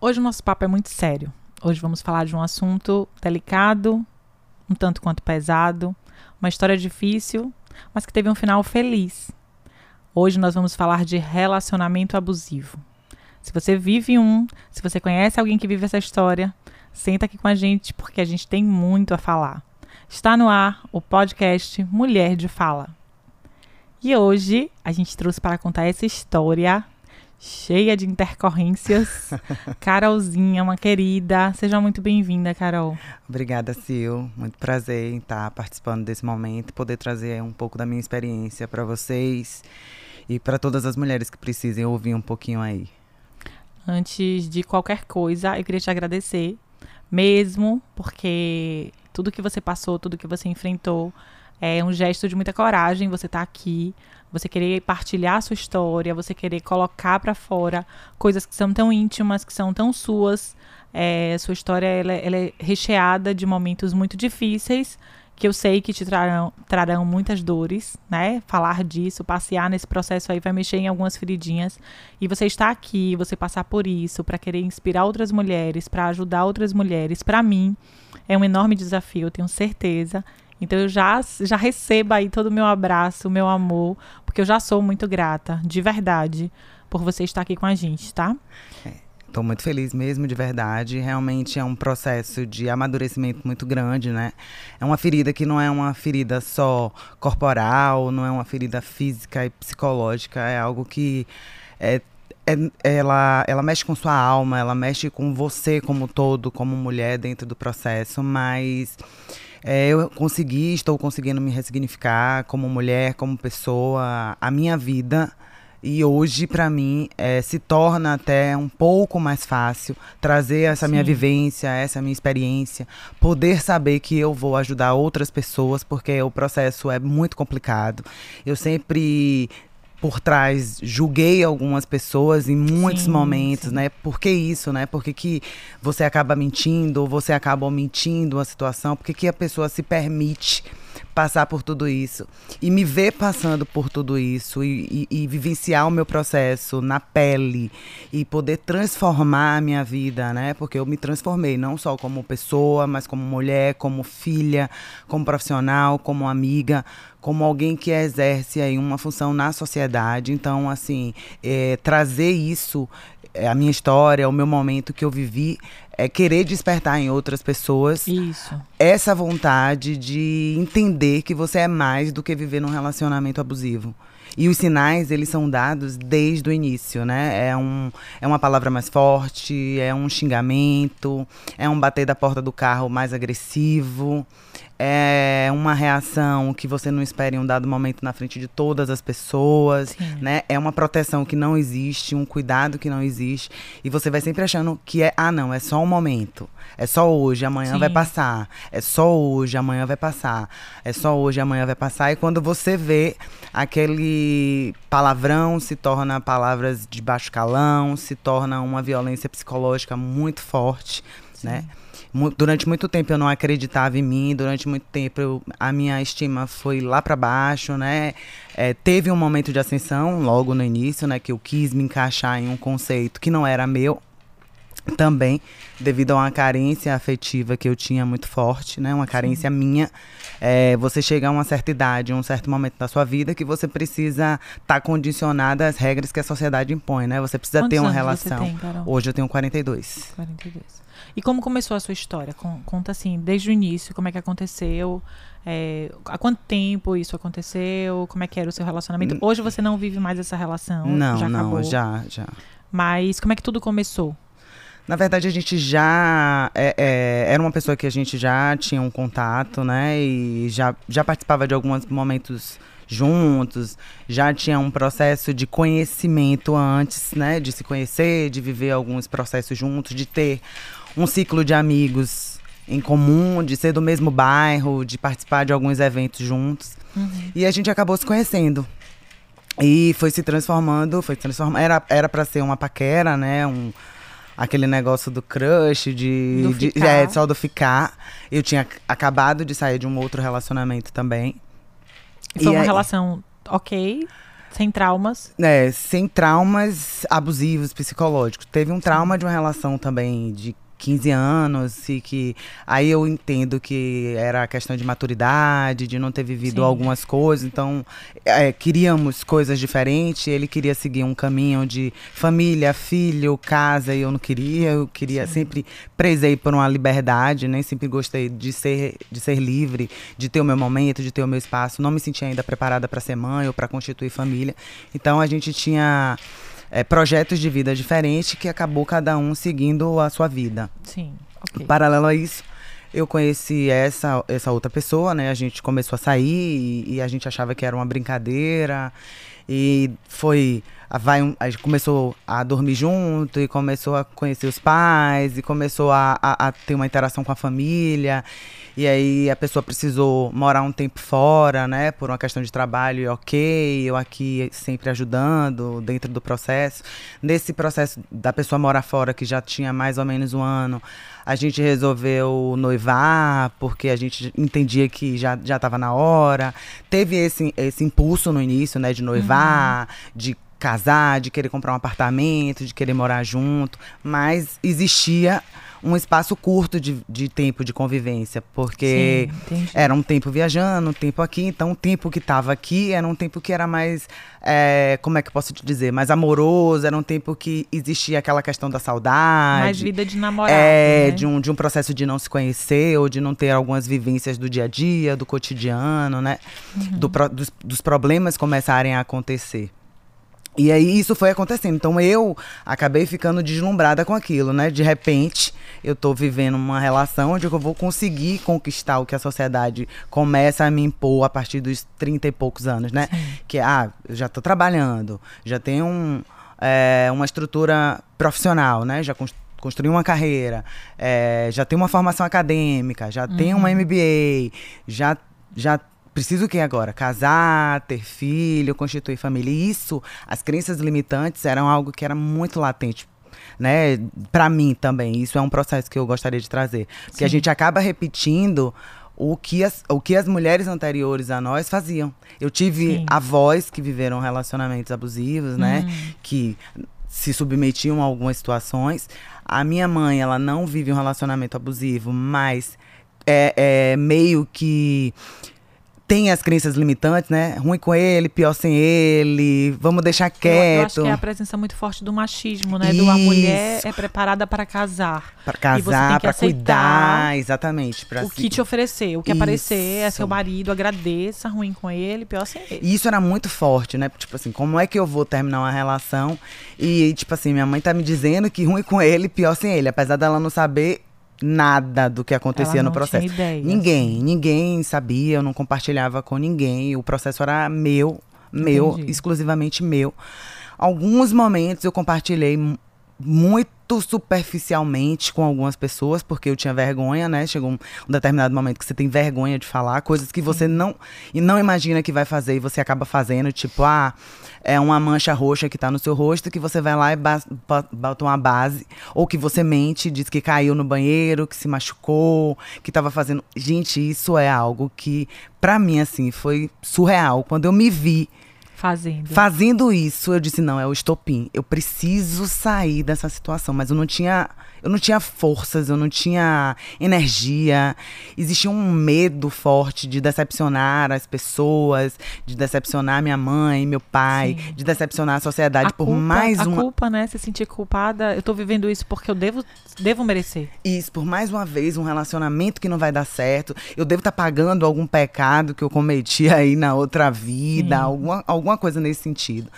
Hoje o nosso papo é muito sério. Hoje vamos falar de um assunto delicado, um tanto quanto pesado, uma história difícil, mas que teve um final feliz. Hoje nós vamos falar de relacionamento abusivo. Se você vive um, se você conhece alguém que vive essa história, senta aqui com a gente porque a gente tem muito a falar. Está no ar o podcast Mulher de Fala. E hoje a gente trouxe para contar essa história cheia de intercorrências. Carolzinha, uma querida. Seja muito bem-vinda, Carol. Obrigada, Sil. Muito prazer em estar participando desse momento poder trazer um pouco da minha experiência para vocês e para todas as mulheres que precisem ouvir um pouquinho aí. Antes de qualquer coisa, eu queria te agradecer mesmo, porque tudo que você passou, tudo que você enfrentou, é um gesto de muita coragem você estar tá aqui, você querer partilhar a sua história, você querer colocar para fora coisas que são tão íntimas, que são tão suas. É, sua história ela, ela, é recheada de momentos muito difíceis, que eu sei que te trarão, trarão muitas dores, né? Falar disso, passear nesse processo aí vai mexer em algumas feridinhas. E você está aqui, você passar por isso, para querer inspirar outras mulheres, para ajudar outras mulheres, para mim é um enorme desafio, eu tenho certeza. Então eu já, já recebo aí todo o meu abraço, o meu amor, porque eu já sou muito grata, de verdade, por você estar aqui com a gente, tá? Estou muito feliz mesmo, de verdade. Realmente é um processo de amadurecimento muito grande, né? É uma ferida que não é uma ferida só corporal, não é uma ferida física e psicológica, é algo que é, é, ela, ela mexe com sua alma, ela mexe com você como todo, como mulher dentro do processo, mas é, eu consegui, estou conseguindo me ressignificar como mulher, como pessoa, a minha vida. E hoje, para mim, é, se torna até um pouco mais fácil trazer essa Sim. minha vivência, essa minha experiência, poder saber que eu vou ajudar outras pessoas, porque o processo é muito complicado. Eu sempre por trás julguei algumas pessoas em muitos sim, momentos, sim. né? Por que isso, né? Por que, que você acaba mentindo ou você acaba omitindo a situação? Por que, que a pessoa se permite passar por tudo isso e me ver passando por tudo isso e, e, e, vivenciar o meu processo na pele e poder transformar a minha vida, né? Porque eu me transformei não só como pessoa, mas como mulher, como filha, como profissional, como amiga, como alguém que exerce aí uma função na sociedade. Então, assim, é, trazer isso, é, a minha história, o meu momento que eu vivi, é querer despertar em outras pessoas isso. essa vontade de entender que você é mais do que viver num relacionamento abusivo. E os sinais, eles são dados desde o início, né? É, um, é uma palavra mais forte, é um xingamento, é um bater da porta do carro mais agressivo, é uma reação que você não espera em um dado momento na frente de todas as pessoas, Sim. né? É uma proteção que não existe, um cuidado que não existe, e você vai sempre achando que é, ah, não, é só um momento. É só hoje, amanhã Sim. vai passar. É só hoje, amanhã vai passar. É só hoje, amanhã vai passar. E quando você vê aquele palavrão se torna palavras de baixo calão, se torna uma violência psicológica muito forte, Sim. né? Durante muito tempo eu não acreditava em mim, durante muito tempo eu, a minha estima foi lá para baixo, né? É, teve um momento de ascensão logo no início, né? Que eu quis me encaixar em um conceito que não era meu, também devido a uma carência afetiva que eu tinha muito forte, né? Uma carência Sim. minha. É, você chega a uma certa idade, um certo momento da sua vida que você precisa estar tá condicionada às regras que a sociedade impõe, né? Você precisa Quantos ter uma relação. Tem, Hoje eu tenho 42. 42. E como começou a sua história? Conta assim, desde o início, como é que aconteceu? É, há quanto tempo isso aconteceu? Como é que era o seu relacionamento? Hoje você não vive mais essa relação? Não, já não, acabou. já, já. Mas como é que tudo começou? Na verdade, a gente já é, é, era uma pessoa que a gente já tinha um contato, né? E já, já participava de alguns momentos juntos, já tinha um processo de conhecimento antes, né? De se conhecer, de viver alguns processos juntos, de ter um ciclo de amigos em comum, de ser do mesmo bairro, de participar de alguns eventos juntos. Uhum. E a gente acabou se conhecendo. E foi se transformando, foi se transformando. Era era para ser uma paquera, né? Um, aquele negócio do crush, de, do de é, só do ficar. Eu tinha acabado de sair de um outro relacionamento também. E foi e uma aí, relação ok, sem traumas. É, sem traumas abusivos, psicológicos. Teve um trauma de uma relação também de 15 anos e que aí eu entendo que era questão de maturidade, de não ter vivido Sim. algumas coisas, então é, queríamos coisas diferentes, ele queria seguir um caminho de família, filho, casa e eu não queria, eu queria Sim. sempre prezei por uma liberdade, nem né? sempre gostei de ser de ser livre, de ter o meu momento, de ter o meu espaço, não me sentia ainda preparada para ser mãe ou para constituir família. Então a gente tinha é, projetos de vida diferentes que acabou cada um seguindo a sua vida. Sim. Okay. Paralelo a isso, eu conheci essa, essa outra pessoa, né? A gente começou a sair e, e a gente achava que era uma brincadeira. E foi. Vai, a gente começou a dormir junto e começou a conhecer os pais e começou a, a, a ter uma interação com a família. E aí a pessoa precisou morar um tempo fora, né, por uma questão de trabalho, e ok, eu aqui sempre ajudando dentro do processo. Nesse processo da pessoa morar fora, que já tinha mais ou menos um ano, a gente resolveu noivar, porque a gente entendia que já estava na hora. Teve esse, esse impulso no início, né, de noivar, uhum. de casar, de querer comprar um apartamento, de querer morar junto, mas existia um espaço curto de, de tempo de convivência, porque Sim, era um tempo viajando, um tempo aqui, então o tempo que estava aqui era um tempo que era mais, é, como é que eu posso te dizer, mais amoroso, era um tempo que existia aquela questão da saudade. Mais vida de namorado, É, né? de, um, de um processo de não se conhecer, ou de não ter algumas vivências do dia a dia, do cotidiano, né? Uhum. Do, dos, dos problemas começarem a acontecer. E aí isso foi acontecendo. Então eu acabei ficando deslumbrada com aquilo, né? De repente, eu tô vivendo uma relação onde eu vou conseguir conquistar o que a sociedade começa a me impor a partir dos 30 e poucos anos, né? Sim. Que ah, eu já tô trabalhando, já tenho um, é, uma estrutura profissional, né? Já construí uma carreira, é, já tenho uma formação acadêmica, já uhum. tenho uma MBA, já já preciso o que agora? Casar, ter filho, constituir família. E isso, as crenças limitantes eram algo que era muito latente né? Para mim também, isso é um processo que eu gostaria de trazer, porque Sim. a gente acaba repetindo o que, as, o que as mulheres anteriores a nós faziam. Eu tive Sim. avós que viveram relacionamentos abusivos, né? Hum. Que se submetiam a algumas situações. A minha mãe, ela não vive um relacionamento abusivo, mas é, é meio que tem as crenças limitantes, né? Ruim com ele, pior sem ele, vamos deixar quieto. Eu, eu acho que é a presença muito forte do machismo, né? Isso. Do a mulher é preparada para casar. Para casar, para cuidar, exatamente. Pra o si. que te oferecer, o que Isso. aparecer é seu marido, agradeça, ruim com ele, pior sem ele. E isso era muito forte, né? Tipo assim, como é que eu vou terminar uma relação e, tipo assim, minha mãe tá me dizendo que ruim com ele, pior sem ele. Apesar dela não saber nada do que acontecia no processo. Ideia, ninguém, ninguém sabia, eu não compartilhava com ninguém. O processo era meu, meu, Entendi. exclusivamente meu. Alguns momentos eu compartilhei muito superficialmente com algumas pessoas, porque eu tinha vergonha, né? Chegou um, um determinado momento que você tem vergonha de falar, coisas que Sim. você não e não imagina que vai fazer e você acaba fazendo, tipo, ah, é uma mancha roxa que tá no seu rosto que você vai lá e bota uma base, ou que você mente, diz que caiu no banheiro, que se machucou, que tava fazendo. Gente, isso é algo que para mim assim foi surreal quando eu me vi Fazendo. Fazendo isso, eu disse, não, é o estopim. Eu preciso sair dessa situação. Mas eu não tinha. Eu não tinha forças, eu não tinha energia. Existia um medo forte de decepcionar as pessoas, de decepcionar minha mãe, meu pai, Sim. de decepcionar a sociedade a por culpa, mais uma. A culpa, né? Se sentir culpada, eu tô vivendo isso porque eu devo, devo merecer. Isso, por mais uma vez, um relacionamento que não vai dar certo. Eu devo estar tá pagando algum pecado que eu cometi aí na outra vida, alguma, alguma alguma coisa nesse sentido.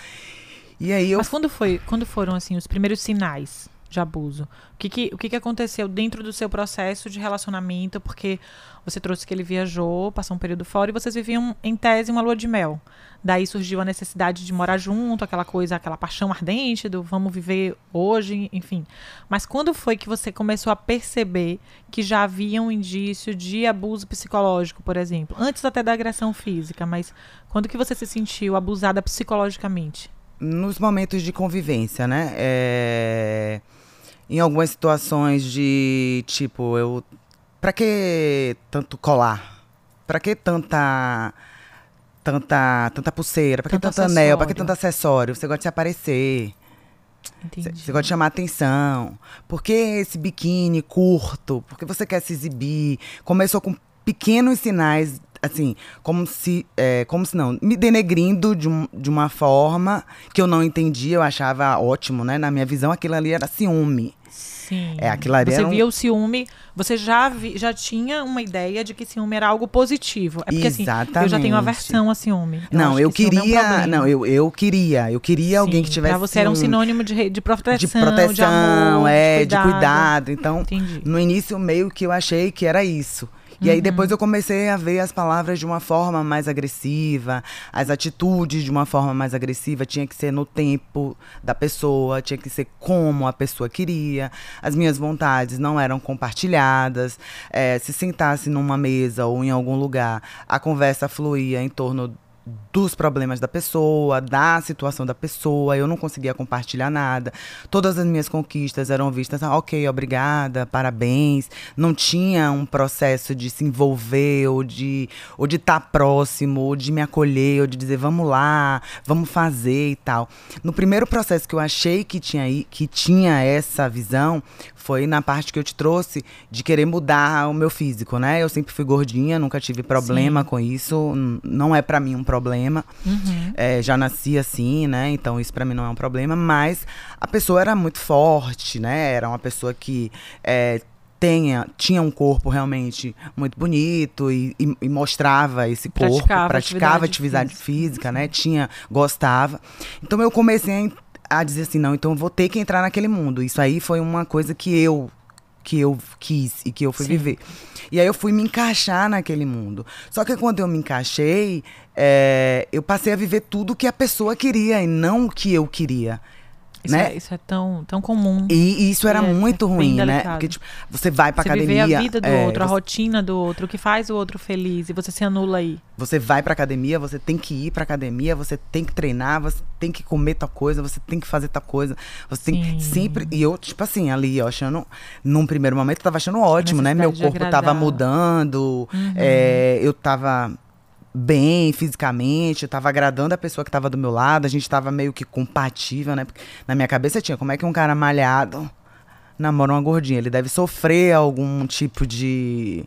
E aí eu... Mas quando foi, quando foram assim os primeiros sinais de abuso? O que que, o que que aconteceu dentro do seu processo de relacionamento? Porque você trouxe que ele viajou, passou um período fora e vocês viviam em tese uma lua de mel. Daí surgiu a necessidade de morar junto, aquela coisa, aquela paixão ardente do vamos viver hoje, enfim. Mas quando foi que você começou a perceber que já havia um indício de abuso psicológico, por exemplo? Antes até da agressão física, mas quando que você se sentiu abusada psicologicamente? Nos momentos de convivência, né? É... Em algumas situações de tipo, eu. Pra que tanto colar? Pra que tanta tanta, tanta pulseira? Pra que Tanto tanto anel? Pra que tanto acessório? Você gosta de se aparecer. Entendi. Você gosta de chamar atenção. Por que esse biquíni curto? Por que você quer se exibir? Começou com pequenos sinais, assim, como se, é, como se não, me denegrindo de, um- de uma forma que eu não entendia, eu achava ótimo, né? Na minha visão, aquilo ali era ciúme. Sim. É, aquilo ali Você era um- via o ciúme, você já, vi- já tinha uma ideia de que ciúme era algo positivo. É porque assim, eu já tenho Exatamente. aversão a ciúme. não, acho eu que ciúme é um queria, não, eu, eu queria, eu queria alguém que Sim, tivesse Pra você era um ciúme, sinônimo de, de proteção, de proteção, amor, é, de de cuidado. Então, Entendi. No início, meio que eu achei que era isso. E Uhum. aí depois eu comecei a ver as palavras de uma forma mais agressiva, as atitudes de uma forma mais agressiva. Tinha que ser no tempo da pessoa, tinha que ser como a pessoa queria. As minhas vontades não eram compartilhadas. É, se sentasse numa mesa ou em algum lugar, a conversa fluía em torno dos problemas da pessoa, da situação da pessoa, eu não conseguia compartilhar nada. Todas as minhas conquistas eram vistas, ah, ok, obrigada, parabéns. Não tinha um processo de se envolver, ou de ou de estar próximo, ou de me acolher, ou de dizer, vamos lá, vamos fazer e tal. No primeiro processo que eu achei que tinha, que tinha essa visão, foi na parte que eu te trouxe de querer mudar o meu físico, né? Eu sempre fui gordinha, nunca tive problema com isso, não é pra mim um problema. Uhum. É, já nasci assim, né? Então isso pra mim não é um problema, mas a pessoa era muito forte, né? Era uma pessoa que é, tenha, tinha um corpo realmente muito bonito e, e- e mostrava esse corpo, Praticava praticava atividade atividade física, né? Tinha, gostava. Então eu comecei a a dizer assim, não, então eu vou ter que entrar naquele mundo. Isso aí foi uma coisa que eu que eu quis e que eu fui Sim. viver. E aí eu fui me encaixar naquele mundo. Só que quando eu me encaixei, é, eu passei a viver tudo que a pessoa queria e não o que eu queria. Isso, né? é, isso é tão, tão comum. E, isso era É, muito é ruim, né? delicado. Porque tipo, você vai pra você academia. viver a vida do é, outro, a você, rotina do outro, o que faz o outro feliz, e você se anula aí. você vai pra academia, você tem que ir pra academia, você tem que treinar, você tem que comer tal coisa, você tem que fazer tal coisa. Você tem Sim. que sempre. E eu, tipo assim, ali, achando. Num primeiro momento, eu tava achando ótimo, né? Meu corpo tava mudando, Uhum. é, eu tava bem fisicamente, eu tava agradando a pessoa que tava do meu lado, a gente tava meio que compatível, né? Porque na minha cabeça tinha como é que um cara malhado namora uma gordinha. Ele deve sofrer algum tipo de.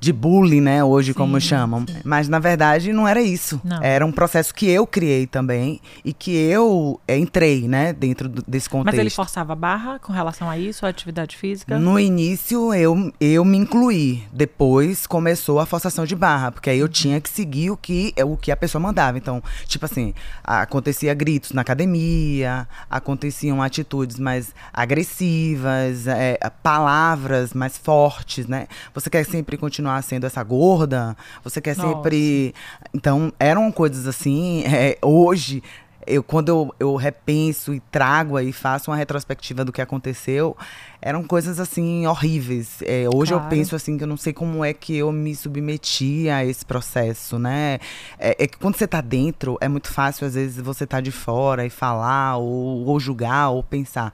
De bullying, né? Hoje, como Sim, chamam. Mas, na verdade, não era isso. Não. Era um processo que eu criei também e que eu é, entrei, né? Dentro do- desse contexto. Mas ele forçava a barra com relação a isso, a atividade física? No início eu, eu me incluí, depois começou a forçação de barra, porque aí eu tinha que seguir o que, o que a pessoa mandava. Então, tipo assim, acontecia gritos na academia, aconteciam atitudes mais agressivas, é, palavras mais fortes, né? Você quer sempre continuar sendo essa gorda? Você quer Nossa. sempre. Então, eram coisas assim. é, hoje, eu, quando eu, eu repenso e trago aí, faço uma retrospectiva do que aconteceu, eram coisas assim horríveis. É, hoje eu Claro. penso assim que eu não sei como é que eu me submeti a esse processo, né? É, é que quando você tá dentro, é muito fácil, às vezes, você tá de fora e falar, ou, ou julgar, ou pensar.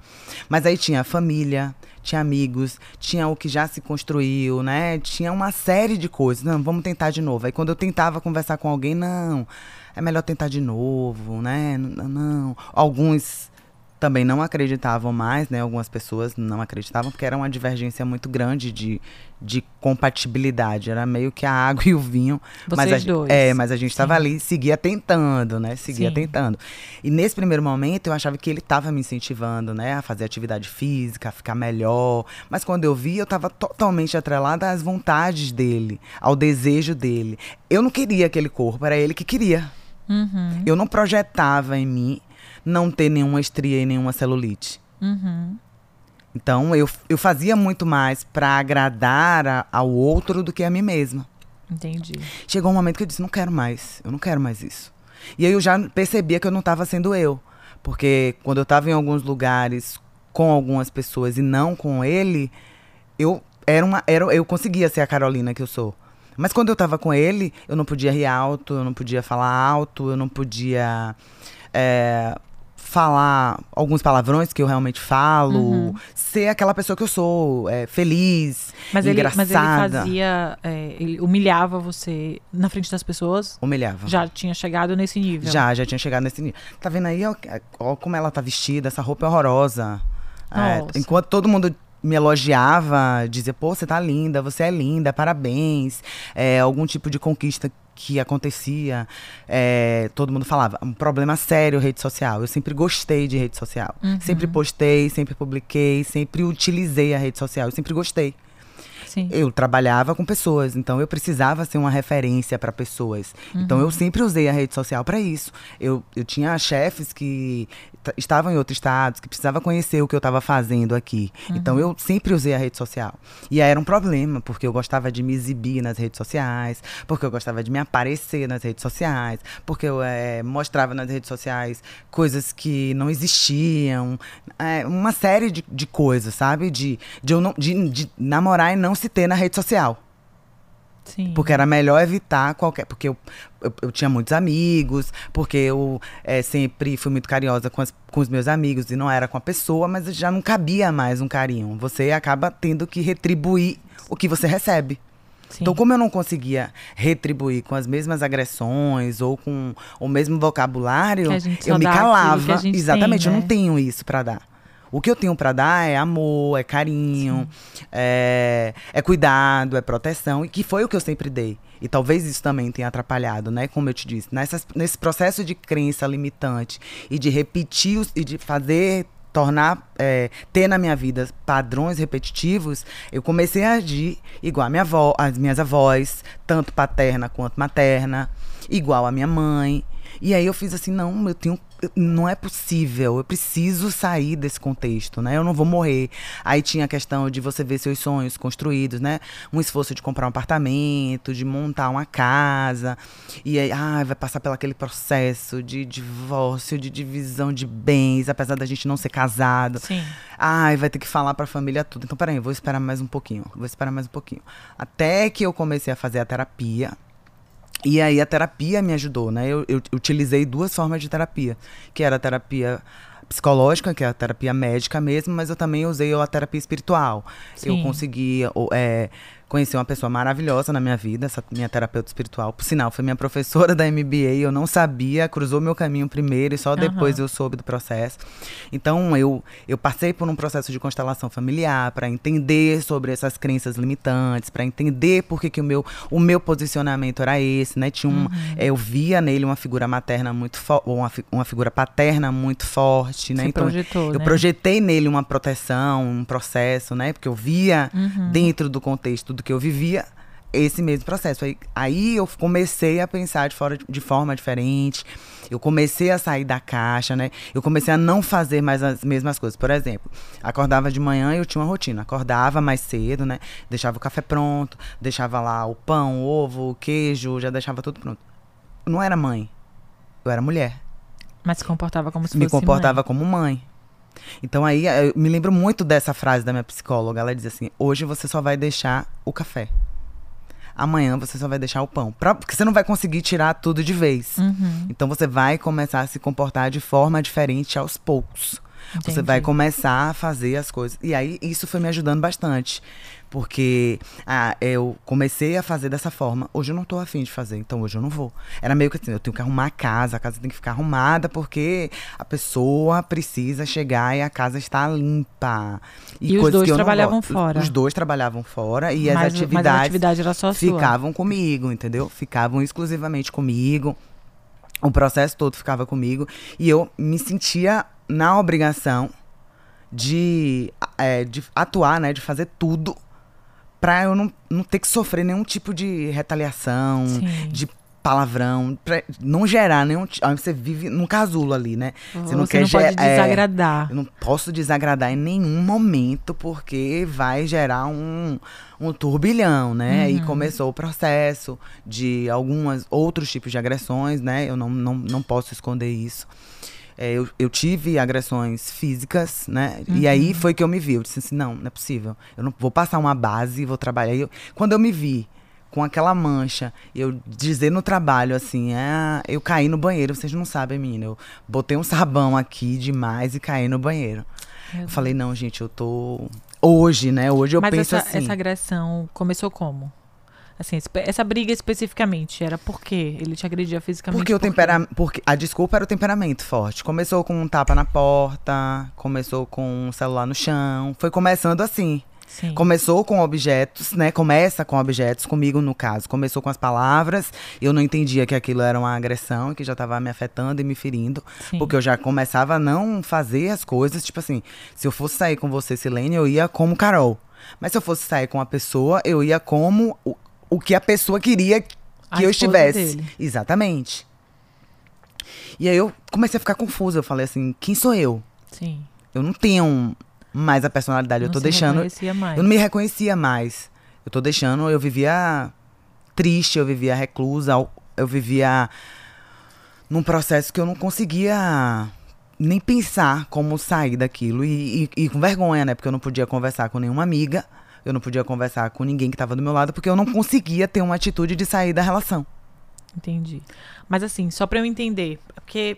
Mas aí tinha a família, tinha amigos, tinha o que já se construiu, né? Tinha uma série de coisas. Não, vamos tentar de novo. Aí quando eu tentava conversar com alguém, não, é melhor tentar de novo, né? N- Não. Alguns também não acreditavam mais, né? Algumas pessoas não acreditavam, porque era uma divergência muito grande de, de compatibilidade. Era meio que a água e o vinho. mas a, Vocês dois. É, mas a gente estava ali, seguia tentando, né? Seguia Sim. tentando. E nesse primeiro momento, eu achava que ele estava me incentivando, né? A fazer atividade física, a ficar melhor. Mas quando eu vi, eu estava totalmente atrelada às vontades dele, ao desejo dele. Eu não queria aquele corpo, era ele que queria. Uhum, Eu não projetava em mim não ter nenhuma estria e nenhuma celulite. uhum. Então, eu, eu fazia muito mais para agradar a- ao outro do que a mim mesma. Entendi. Chegou um momento que eu disse, não quero mais, eu não quero mais isso. E aí eu já percebia que eu não estava sendo eu. Porque quando eu estava em alguns lugares com algumas pessoas e não com ele, eu era uma era, eu conseguia ser a Carolina que eu sou. Mas quando eu estava com ele, eu não podia rir alto, eu não podia falar alto, eu não podia é, falar alguns palavrões que eu realmente falo, uhum. ser aquela pessoa que eu sou, é, feliz, mas engraçada. Ele, mas ele fazia, é, ele humilhava você na frente das pessoas? Humilhava. Já tinha chegado nesse nível? Já, já tinha chegado nesse nível. Tá vendo aí, ó, ó como ela tá vestida, essa roupa é horrorosa. É, enquanto todo mundo me elogiava, dizia, pô, você tá linda, você é linda, parabéns. É, algum tipo de conquista que acontecia, é, todo mundo falava, um problema sério rede social. Eu sempre gostei de rede social. Uhum. Sempre postei, sempre publiquei, sempre utilizei a rede social. Eu sempre gostei. Sim. Eu trabalhava com pessoas, então eu precisava ser uma referência para pessoas. Uhum. Então eu sempre usei a rede social para isso. Eu, eu tinha chefes que estavam em outros estados, que precisavam conhecer o que eu estava fazendo aqui. Uhum. Então eu sempre usei a rede social. E aí era um problema, porque eu gostava de me exibir nas redes sociais, porque eu gostava de me aparecer nas redes sociais, porque eu é, mostrava nas redes sociais coisas que não existiam. É, uma série de, de coisas, sabe? De, de, eu não, de, de namorar e não se ter na rede social. Sim. Porque era melhor evitar qualquer. Porque eu, eu, eu tinha muitos amigos, porque eu é, sempre fui muito carinhosa com, as, com os meus amigos e não era com a pessoa, mas já não cabia mais um carinho. Você acaba tendo que retribuir o que você recebe. Sim. Então, como eu não conseguia retribuir com as mesmas agressões ou com o mesmo vocabulário, eu me calava. Exatamente, tem, né? eu não tenho isso para dar. O que eu tenho para dar é amor, é carinho, é, é, cuidado, é proteção, e que foi o que eu sempre dei. E talvez isso também tenha atrapalhado, né? Como eu te disse, nessas, nesse processo de crença limitante e de repetir os, e de fazer tornar é, ter na minha vida padrões repetitivos, eu comecei a agir igual a minha avó, as minhas avós, tanto paterna quanto materna, igual a minha mãe. E aí eu fiz assim, não, eu tenho não é possível, eu preciso sair desse contexto, né? Eu não vou morrer. Aí tinha a questão de você ver seus sonhos construídos, né? Um esforço de comprar um apartamento, de montar uma casa. E aí, ah, vai passar pelo aquele processo de divórcio, de divisão de bens, apesar da gente não ser casado. Sim. Ai, vai ter que falar pra família tudo. Então, peraí, vou esperar mais um pouquinho. Vou esperar mais um pouquinho. Até que eu comecei a fazer a terapia. E aí a terapia me ajudou, né? Eu, eu, utilizei duas formas de terapia, que era a terapia psicológica, que é a terapia médica mesmo, mas eu também usei a terapia espiritual. Sim. Eu consegui é, Conheci uma pessoa maravilhosa na minha vida, essa minha terapeuta espiritual. Por sinal, foi minha professora da MBA, eu não sabia, cruzou meu caminho primeiro e só depois uhum. eu soube do processo. Então, eu, eu passei por um processo de constelação familiar para entender sobre essas crenças limitantes, para entender por que, que o, meu, o meu posicionamento era esse, né? Tinha um, uhum. eu via nele uma figura materna muito forte, uma, uma figura paterna muito forte, né? Você então, projetou, eu né? projetei nele uma proteção, um processo, né? Porque eu via uhum. dentro do contexto do que eu vivia esse mesmo processo. Aí, aí eu comecei a pensar de, fora, de forma diferente. Eu comecei a sair da caixa, né? Eu comecei a não fazer mais as mesmas coisas. Por exemplo, acordava de manhã e eu tinha uma rotina. Acordava mais cedo, né? Deixava o café pronto, deixava lá o pão, o ovo, o queijo, já deixava tudo pronto. Eu não era mãe. Eu era mulher. Mas se comportava como se Me fosse Me comportava mãe. como mãe. Então aí eu me lembro muito dessa frase da minha psicóloga. Ela diz assim: hoje você só vai deixar o café. Amanhã você só vai deixar o pão. Pra, porque você não vai conseguir tirar tudo de vez. Uhum. Então você vai começar a se comportar de forma diferente aos poucos. Entendi. Você vai começar a fazer as coisas. E aí isso foi me ajudando bastante. Porque ah, eu comecei a fazer dessa forma. Hoje eu não tô afim de fazer, então hoje eu não vou. Era meio que assim, eu tenho que arrumar a casa, a casa tem que ficar arrumada, porque a pessoa precisa chegar e a casa está limpa. E, e os dois trabalhavam fora. Os dois trabalhavam fora e mas, as atividades atividade ficavam sua. comigo, entendeu? Ficavam exclusivamente comigo. O processo todo ficava comigo. E eu me sentia na obrigação de, é, de atuar, né? De fazer tudo pra eu não, não ter que sofrer nenhum tipo de retaliação, Sim. de palavrão, pra não gerar nenhum. Você vive num casulo ali, né? Você não, você quer não pode desagradar. É, eu não posso desagradar em nenhum momento, porque vai gerar um, um turbilhão, né? Uhum. E começou o processo de alguns outros tipos de agressões, né? Eu não, não, não posso esconder isso. É, eu, eu, tive agressões físicas, né? Uhum. E aí foi que eu me vi. Eu disse assim: não, não é possível. Eu não vou passar uma base, vou trabalhar. Eu, quando eu me vi com aquela mancha, eu dizer no trabalho assim, ah, eu caí no banheiro, vocês não sabem, menina, eu botei um sabão aqui demais e caí no banheiro. Eu falei, não, gente, eu tô hoje, né? Hoje eu Mas penso essa, assim. essa agressão começou como? Assim, essa briga especificamente era por quê? Ele te agredia fisicamente? Porque o por quê? temperamento. Porque a desculpa era o temperamento forte. Começou com um tapa na porta, começou com um celular no chão. Foi começando assim. Sim. Começou com objetos, né? Começa com objetos, comigo no caso. Começou com as palavras. Eu não entendia que aquilo era uma agressão, que já estava me afetando e me ferindo. Sim. Porque eu já começava a não fazer as coisas. Tipo assim, se eu fosse sair com você, Silene, eu ia como Carol. Mas se eu fosse sair com uma pessoa, eu ia como o, que a pessoa queria que A eu estivesse. dele. Exatamente. E aí eu comecei a ficar confusa. Eu falei assim, quem sou eu? Sim. Eu não tenho mais a personalidade. eu Não tô se deixando. reconhecia mais. Eu não me reconhecia mais. Eu tô deixando, eu vivia triste, eu vivia reclusa, eu vivia num processo que eu não conseguia nem pensar como sair daquilo. E, e- e com vergonha, né? Porque eu não podia conversar com nenhuma amiga, eu não podia conversar com ninguém que tava do meu lado, porque eu não conseguia ter uma atitude de sair da relação. Entendi. Mas assim, só pra eu entender, porque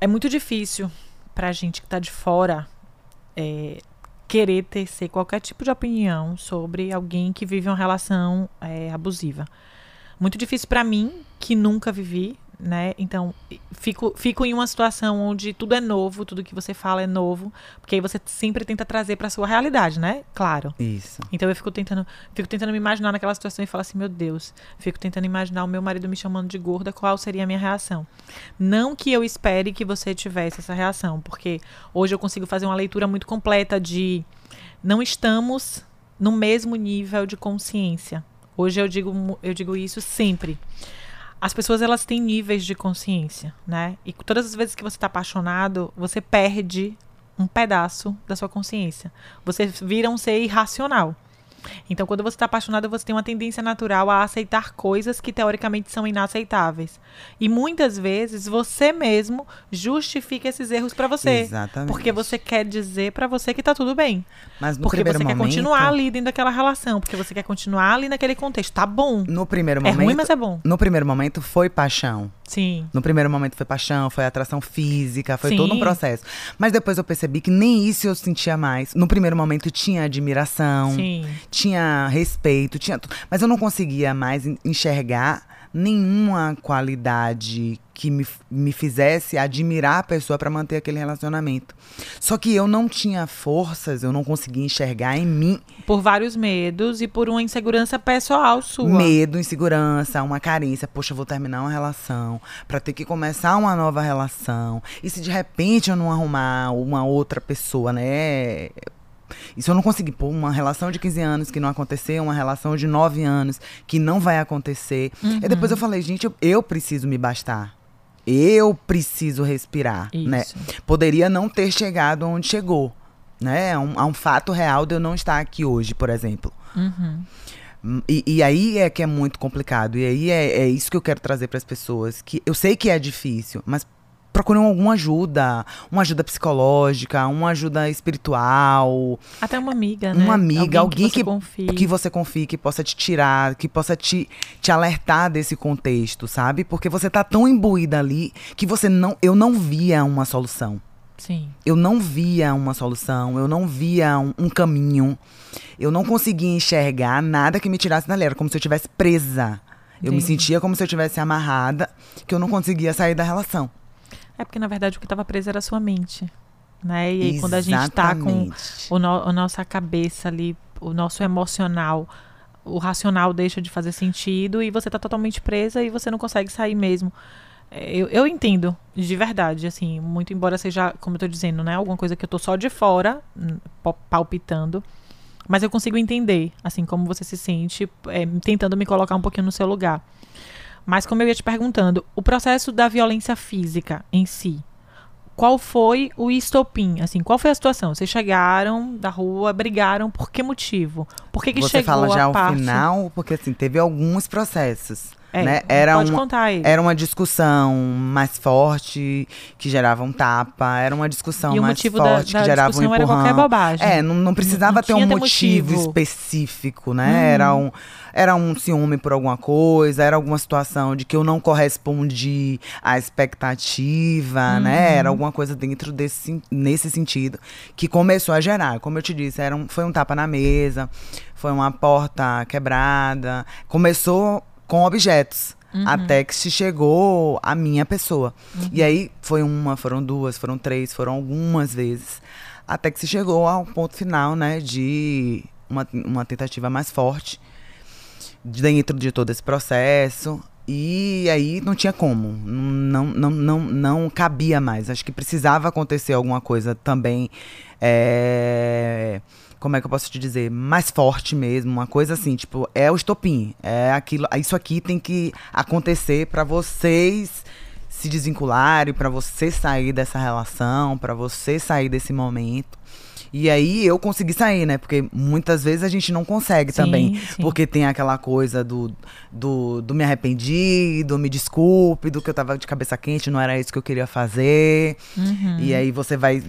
é muito difícil pra gente que tá de fora é, querer tecer qualquer tipo de opinião sobre alguém que vive uma relação é, abusiva. Muito difícil pra mim, que nunca vivi, né? Então, fico, fico em uma situação onde tudo é novo, tudo que você fala é novo, porque aí você sempre tenta trazer pra sua realidade, né? Claro. Isso. Então eu fico tentando, fico tentando me imaginar naquela situação e falar assim, meu Deus, fico tentando imaginar o meu marido me chamando de gorda, qual seria a minha reação? Não que eu espere que você tivesse essa reação, porque hoje eu consigo fazer uma leitura muito completa de não estamos no mesmo nível de consciência. Hoje eu digo, eu digo isso sempre. As pessoas elas têm níveis de consciência, né? E todas as vezes que você está apaixonado, você perde um pedaço da sua consciência. Você vira um ser irracional. Então, quando você está apaixonado, você tem uma tendência natural a aceitar coisas que teoricamente são inaceitáveis. E muitas vezes você mesmo justifica esses erros para você. Exatamente. Porque você quer dizer para você que tá tudo bem. Mas no Porque primeiro você quer momento, continuar ali dentro daquela relação. Porque você quer continuar ali naquele contexto. Tá bom. No primeiro É momento. ruim, mas é bom. No primeiro momento foi paixão. Sim. No primeiro momento foi paixão, foi atração física, foi Sim. todo um processo. Mas depois eu percebi que nem isso eu sentia mais. No primeiro momento tinha admiração, Sim. tinha respeito, tinha tudo. Mas eu não conseguia mais en- enxergar nenhuma qualidade que me, me fizesse admirar a pessoa para manter aquele relacionamento. Só que eu não tinha forças, eu não conseguia enxergar em mim Por vários medos e por uma insegurança pessoal sua. Medo, insegurança, uma carência. Poxa, eu vou terminar uma relação pra ter que começar uma nova relação. E se de repente eu não arrumar uma outra pessoa, né? Isso eu não consegui. Pô, uma relação de 15 anos que não aconteceu, uma relação de 9 anos que não vai acontecer. E depois eu falei, gente, eu, eu preciso me bastar. Eu preciso respirar, né? Isso. Poderia não ter chegado onde chegou, né? É um, há um fato real de eu não estar aqui hoje, por exemplo. Uhum. Hum, E, e aí é que é muito complicado. E aí é, é isso que eu quero trazer para as pessoas. Que eu sei que é difícil, mas procurem alguma ajuda. Uma ajuda psicológica, uma ajuda espiritual. Até uma amiga, né? Uma amiga, alguém que, você que- confie. Que você confie, que possa te tirar, que possa te, te alertar desse contexto, sabe? Porque você tá tão imbuída ali que você não. Eu não via uma solução. Sim. Eu não via uma solução, eu não via um, um caminho. Eu não conseguia enxergar nada que me tirasse dali. Era como se eu estivesse presa. Eu me Entendi. sentia como se eu estivesse amarrada, que eu não conseguia sair da relação. É porque, na verdade, o que estava preso era a sua mente. Né? E aí, quando a gente tá com o no- a nossa cabeça ali, o nosso emocional, o racional deixa de fazer sentido e você tá totalmente presa e você não consegue sair mesmo. É, Eu, eu entendo, de verdade, assim, muito embora seja, como eu tô dizendo, né, alguma coisa que eu tô só de fora, hum, pa- palpitando, mas eu consigo entender, assim, como você se sente, é, tentando me colocar um pouquinho no seu lugar. Mas como eu ia te perguntando, o processo da violência física em si, qual foi o estopim? Assim, qual foi a situação? Vocês chegaram da rua, brigaram, por que motivo? Por que, que Você chegou fala já ao parte? final, porque assim, teve alguns processos. É, né? Era pode uma, contar aí. Era uma discussão mais forte, que gerava um tapa. Era uma discussão mais motivo da, forte, da que gerava um discussão era empurrão. qualquer bobagem. É, não, não precisava Não ter um motivo, motivo. específico, né? Uhum. Era, um, era um ciúme por alguma coisa, era alguma situação de que eu não correspondi à expectativa, né? Uhum. Era alguma coisa dentro desse nesse sentido que começou a gerar. Como eu te disse, era um, foi um tapa na mesa, foi uma porta quebrada. Começou com objetos. Uhum. Até que se chegou a minha pessoa. Uhum. E aí foi uma, foram duas, foram três, foram algumas vezes. Até que se chegou ao ponto final, né, de uma, uma tentativa mais forte dentro de todo esse processo. E aí não tinha como, não, não, não, não cabia mais. Acho que precisava acontecer alguma coisa também, é, como é que eu posso te dizer, mais forte mesmo, uma coisa assim, tipo, é o estopim, é aquilo, isso aqui tem que acontecer para vocês se desvincularem, para você sair dessa relação, para você sair desse momento. E aí eu consegui sair, né? Porque muitas vezes a gente não consegue Sim, também. sim. Porque tem aquela coisa do, do, do me arrependi, do me desculpe, do que eu tava de cabeça quente, não era isso que eu queria fazer. Uhum. E aí você vai,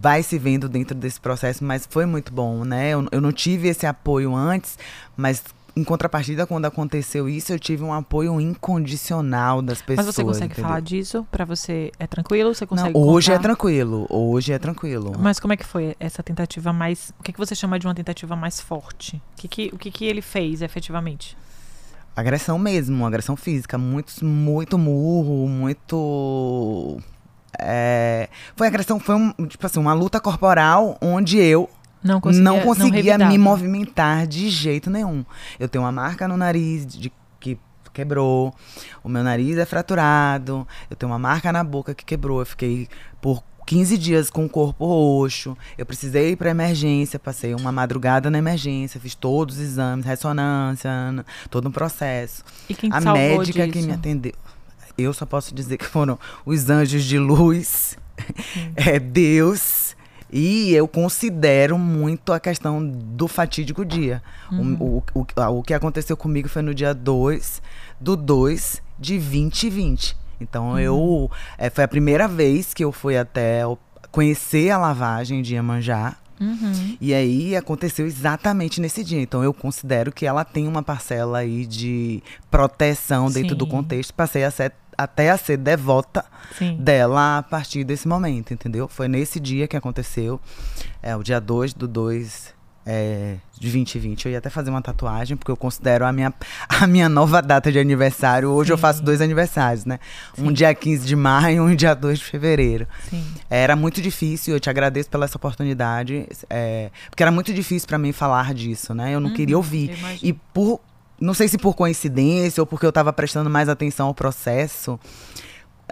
vai se vendo dentro desse processo, mas foi muito bom, né? Eu, eu não tive esse apoio antes, mas em contrapartida, quando aconteceu isso, eu tive um apoio incondicional das Mas pessoas. você consegue entendeu? falar disso? Pra você é tranquilo? Você Não, consegue hoje é contar? tranquilo. Hoje é tranquilo. Mas como é que foi essa tentativa mais. O que, que você chama de uma tentativa mais forte? O que, que, o que, que ele fez efetivamente? Agressão mesmo, agressão física. Muito, muito murro, muito. é, Foi agressão, foi um, tipo assim, uma luta corporal onde eu Não conseguia, não conseguia revidava. me movimentar de jeito nenhum. Eu tenho uma marca no nariz de que quebrou, o meu nariz é fraturado, eu tenho uma marca na boca que quebrou, eu fiquei por 15 dias com o corpo roxo. Eu precisei ir para emergência, passei uma madrugada na emergência, fiz todos os exames, ressonância, todo um processo. E quem te A salvou médica que disso? me atendeu. Eu só posso dizer que foram os anjos de luz, é Deus. E eu considero muito a questão do fatídico dia. O- Uhum. O, o, a- o que aconteceu comigo foi no dia 2 do 2 de 2020. Então Uhum. eu. é, foi a primeira vez que eu fui até o- conhecer a lavagem de Iemanjá. Uhum. E aí aconteceu exatamente nesse dia. Então eu considero que ela tem uma parcela aí de proteção dentro do Sim. contexto. Passei a ser, até a ser devota Sim. dela a partir desse momento, entendeu? Foi nesse dia que aconteceu. É o dia 2 do 2 é, de 2020. Eu ia até fazer uma tatuagem, porque eu considero a minha, a minha nova data de aniversário. Hoje eu Sim. faço dois aniversários, né? Um Sim. dia 15 de maio e um dia 2 de fevereiro. Sim. Era muito difícil, eu te agradeço pela essa oportunidade, é, porque era muito difícil pra mim falar disso, né? Eu não queria ouvir. eu. E por, não sei se por coincidência ou porque eu tava prestando mais atenção ao processo,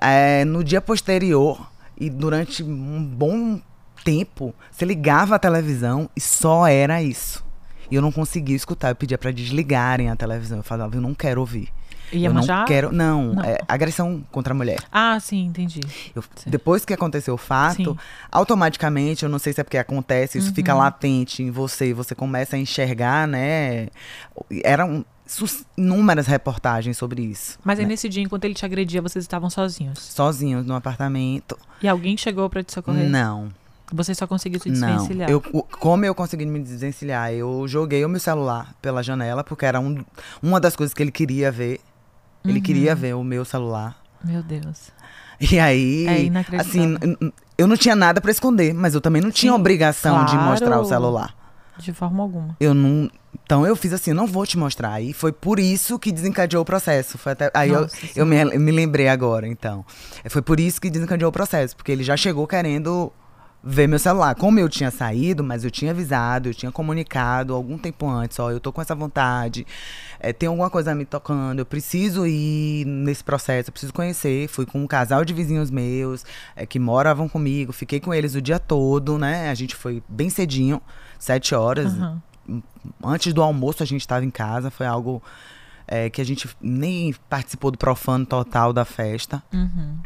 é, no dia posterior e durante um bom tempo, você ligava a televisão e só era isso. E eu não conseguia escutar, eu pedia pra desligarem a televisão. Eu falava, eu não quero ouvir. Ia eu manjar? não quero, não, Não. é agressão contra a mulher. Ah, sim, entendi. Eu- depois que aconteceu o fato, Sim. Uhum. automaticamente, eu não sei se é porque acontece, isso fica latente em você e você começa a enxergar, né? Eram inúmeras reportagens sobre isso. Mas aí né? nesse dia, enquanto ele te agredia, vocês estavam sozinhos. Sozinhos no apartamento. E alguém chegou pra te socorrer? Não, Você só conseguiu se não. desvencilhar. Eu, o- como eu consegui me desvencilhar? Eu joguei o meu celular pela janela, porque era um, uma das coisas que ele queria ver. Ele Uhum. queria ver o meu celular. Meu Deus. E aí, É inacreditável. assim, eu não tinha nada pra esconder, mas eu também não tinha Sim, obrigação de claro. mostrar o celular. De forma alguma. Eu não. Então eu fiz assim, não vou te mostrar. E foi por isso que desencadeou o processo. Foi até, aí eu, Nossa eu me, me lembrei agora, então. Foi por isso que desencadeou o processo, porque ele já chegou querendo ver meu celular. Como eu tinha saído, mas eu tinha avisado, eu tinha comunicado algum tempo antes, ó, eu tô com essa vontade, é, tem alguma coisa me tocando, eu preciso ir nesse processo, eu preciso conhecer. Fui com um casal de vizinhos meus é, que moravam comigo, fiquei com eles o dia todo, né? A gente foi bem cedinho, sete horas. Aham. Antes do almoço a gente estava em casa, foi algo é, que a gente nem participou do profano total da festa. Uhum.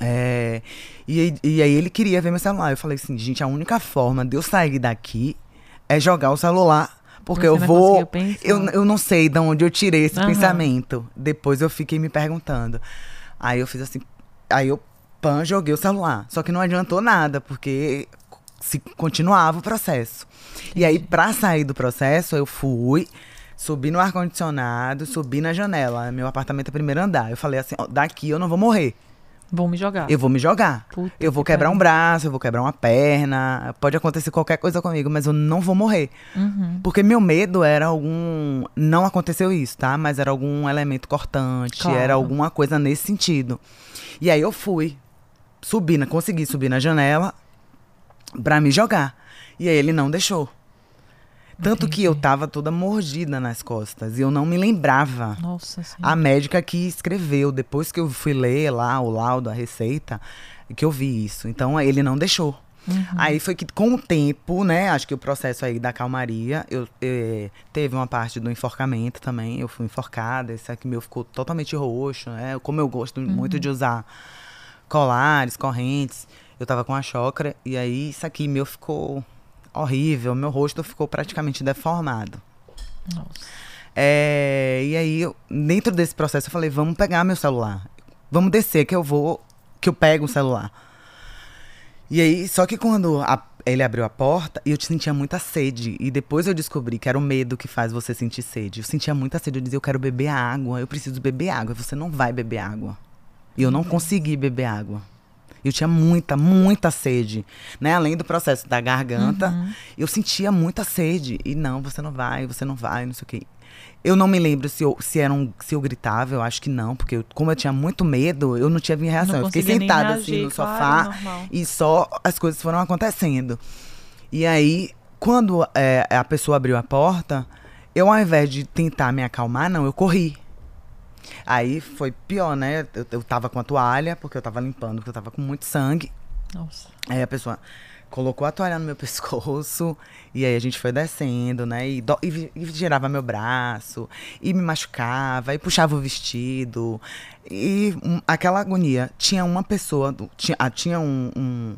É, e, aí- e aí ele queria ver meu celular. Eu falei assim, gente, a única forma de eu sair daqui é jogar o celular Porque Você eu vou. Eu, eu não sei de onde eu tirei esse Aham. pensamento. Depois eu fiquei me perguntando. Aí eu fiz assim. Aí eu pan, joguei o celular. Só que não adiantou nada, porque se continuava o processo. E aí, pra sair do processo, eu fui, subi no ar-condicionado, subi na janela. Meu apartamento é primeiro andar. Eu falei assim: ó, daqui eu não vou morrer. Vão me jogar. Eu vou me jogar. Puta Eu vou que quebrar um braço, eu vou quebrar uma perna. Pode acontecer qualquer coisa comigo, mas eu não vou morrer. Uhum. Porque meu medo era algum. Não aconteceu isso, tá? Mas era algum elemento cortante, Claro. era alguma coisa nesse sentido. E aí eu fui, subi, na- consegui subir na janela pra me jogar. E aí ele não deixou. Tanto que eu tava toda mordida nas costas e eu não me lembrava. Nossa senhora. A médica que escreveu, depois que eu fui ler lá o laudo, a receita, que eu vi isso. Então ele não deixou. Uhum. Aí foi que com o tempo, né, acho que o processo aí da calmaria, eu eh, teve uma parte do enforcamento também, eu fui enforcada, esse aqui meu ficou totalmente roxo, né? Como eu gosto muito de usar colares, correntes, eu tava com a chocra e aí isso aqui meu ficou horrível, meu rosto ficou praticamente deformado. Nossa. É, e aí, eu- dentro desse processo, eu falei, vamos pegar meu celular. Vamos descer que eu vou, que eu pego o celular. E aí, só que quando a- ele abriu a porta, eu sentia muita sede. E depois eu descobri que era o medo que faz você sentir sede. Eu sentia muita sede, eu dizia, eu quero beber água, eu preciso beber água. Você não vai beber água. E eu não consegui beber água. Eu tinha muita, muita sede, né? Além do processo da garganta, eu sentia muita sede. E não, você não vai, você não vai, não sei o quê. Eu não me lembro se eu, se era um, se eu gritava, eu acho que não, porque eu- como eu tinha muito medo, eu não tinha reação. Não eu fiquei sentada reagir, assim no claro, sofá normal. e só as coisas foram acontecendo. E aí, quando é, a pessoa abriu a porta, eu ao invés de tentar me acalmar, não, eu corri. Aí foi pior, né? Eu, eu tava com a toalha, porque eu tava limpando, porque eu tava com muito sangue. Nossa. Aí a pessoa colocou a toalha no meu pescoço, e aí a gente foi descendo, né? E, do- e e girava meu braço, e me machucava, e puxava o vestido. E um, aquela agonia. Tinha uma pessoa, tinha, ah, tinha um. um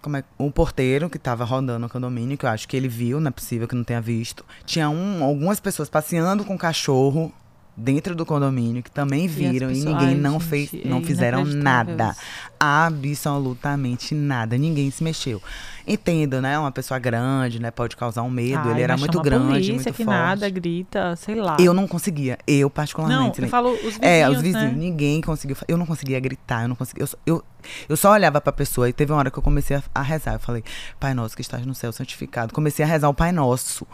como é, um porteiro que tava rodando o condomínio, que eu acho que ele viu, não é possível que não tenha visto. Tinha um, algumas pessoas passeando com cachorro dentro do condomínio que também viram e, pessoas- ninguém Ai, não gente, fez, é não fizeram nada. Absolutamente nada. Ninguém se mexeu. Entendo, né? Uma pessoa grande, né? Pode causar um medo. Ai, ele era muito grande, polícia, muito que forte. nada, grita, sei lá. Eu não conseguia. Eu, Não, particularmente. eu né? falo os vizinhos, É, os vizinhos, né? ninguém conseguiu. Eu não conseguia gritar, eu não conseguia. Eu, só- eu, eu só olhava pra pessoa e teve uma hora que eu comecei a, a rezar. Eu falei, Pai Nosso que estás no céu, santificado. Comecei a rezar o Pai Nosso.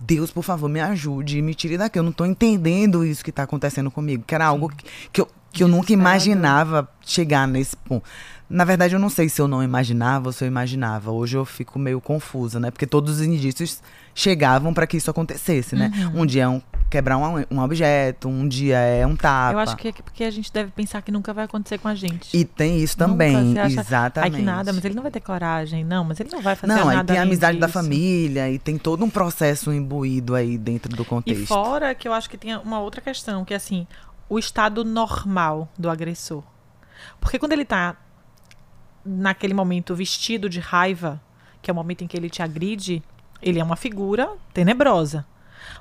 Deus, por favor, me ajude e me tire daqui. Eu não tô entendendo isso que tá acontecendo comigo. Que era algo que, que eu, que eu nunca imaginava chegar nesse ponto. Na verdade, eu não sei se eu não imaginava ou se eu imaginava. Hoje eu fico meio confusa, né? Porque todos os indícios chegavam para que isso acontecesse, né? Uhum. Um dia é um quebrar um, um objeto, um dia é um tapa. Eu acho que é porque a gente deve pensar que nunca vai acontecer com a gente. E tem isso Nunca também, você acha, exatamente. Ai, que nada, mas ele não vai ter coragem. Não, mas ele não vai fazer Não, nada aí tem a amizade da disso. família e tem todo um processo imbuído aí dentro do E contexto. fora que eu acho que tem uma outra questão, que é assim, o estado normal do agressor. Porque quando ele tá naquele momento vestido de raiva, que é o momento em que ele te agride, ele é uma figura tenebrosa.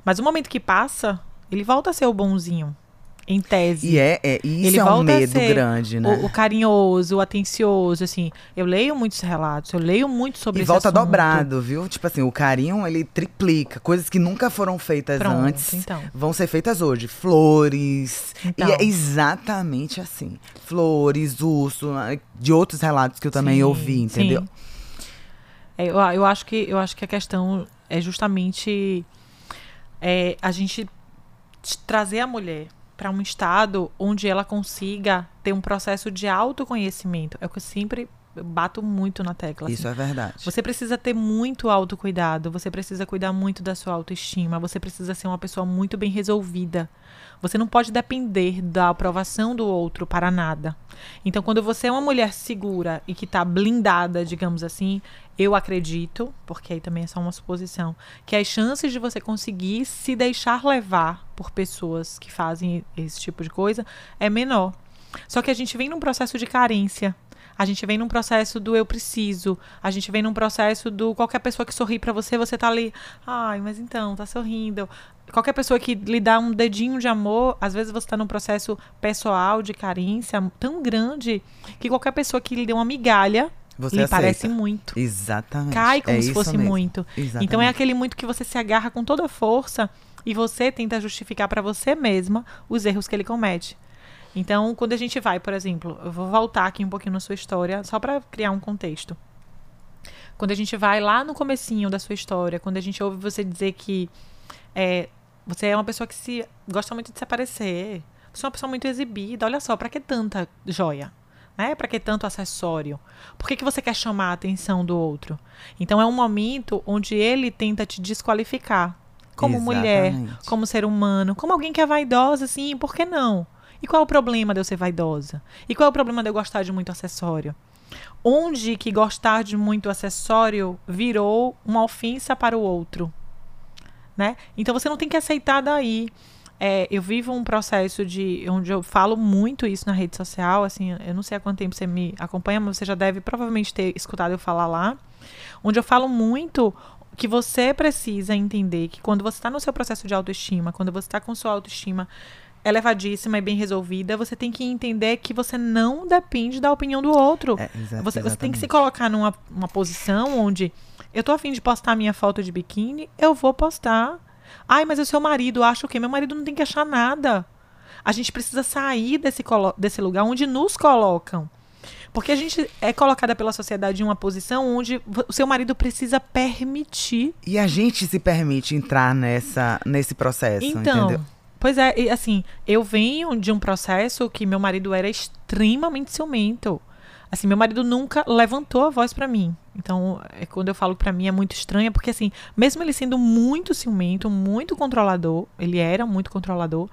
Mas o momento que passa, ele volta a ser o bonzinho, em tese. E é, é e isso Ele é um volta a medo ser grande, né? O, o carinhoso, o atencioso, assim. Eu leio muitos relatos, eu leio muito sobre E esse volta assunto. dobrado, viu? Tipo assim, o carinho, ele triplica. Coisas que nunca foram feitas Pronto, antes então. vão ser feitas hoje. Flores. Então. E é exatamente assim. Flores, urso, de outros relatos que eu também Sim, ouvi, entendeu? sim. É, eu, eu acho que, eu acho que a questão é justamente é, a gente trazer a mulher para um estado onde ela consiga ter um processo de autoconhecimento. É o que eu sempre bato muito na tecla. Isso assim. é verdade. Você precisa ter muito autocuidado, você precisa cuidar muito da sua autoestima, você precisa ser uma pessoa muito bem resolvida. Você não pode depender da aprovação do outro para nada. Então, quando você é uma mulher segura e que está blindada, digamos assim, eu acredito, porque aí também é só uma suposição, que as chances de você conseguir se deixar levar por pessoas que fazem esse tipo de coisa é menor. Só que a gente vem num processo de carência. A gente vem num processo do eu preciso. A gente vem num processo do qualquer pessoa que sorri para você, você tá ali, ai, mas então, tá sorrindo. Qualquer pessoa que lhe dá um dedinho de amor, às vezes você tá num processo pessoal de carência tão grande que qualquer pessoa que lhe dê uma migalha, Você lhe aceita. parece muito. Exatamente. Cai como É se fosse mesmo. muito. Exatamente. Então é aquele muito que você se agarra com toda a força e você tenta justificar para você mesma os erros que ele comete. Então, quando a gente vai, por exemplo, eu vou voltar aqui um pouquinho na sua história, só para criar um contexto. Quando a gente vai lá no comecinho da sua história, quando a gente ouve você dizer que é, você é uma pessoa que se gosta muito de se aparecer, você é uma pessoa muito exibida, olha só, para que tanta joia? Né? Para que tanto acessório? Por que, que você quer chamar a atenção do outro? Então é um momento onde ele tenta te desqualificar como mulher, Exatamente. como ser humano, como alguém que é vaidosa, assim, por que não? E qual é o problema de eu ser vaidosa? E qual é o problema de eu gostar de muito acessório? Onde que gostar de muito acessório virou uma ofensa para o outro? Né? Então você não tem que aceitar daí. É, eu vivo um processo de onde eu falo muito isso na rede social, assim, eu não sei há quanto tempo você me acompanha, mas você já deve provavelmente ter escutado eu falar lá, onde eu falo muito que você precisa entender que quando você está no seu processo de autoestima, quando você está com sua autoestima elevadíssima e bem resolvida, você tem que entender que você não depende da opinião do outro. É, exa- Você, você tem que se colocar numa uma posição onde eu tô afim de postar minha foto de biquíni, eu vou postar. Ai, mas o seu marido acha o quê? Meu marido não tem que achar nada. A gente precisa sair desse, desse lugar onde nos colocam. Porque a gente é colocada pela sociedade em uma posição onde o seu marido precisa permitir. E a gente se permite entrar nessa, nesse processo, Então, entendeu? Pois é, e, assim, eu venho de um processo que meu marido era extremamente ciumento. Assim, meu marido nunca levantou a voz pra mim. Então, é, quando eu falo pra mim é muito estranho, porque assim, mesmo ele sendo muito ciumento, muito controlador, ele era muito controlador,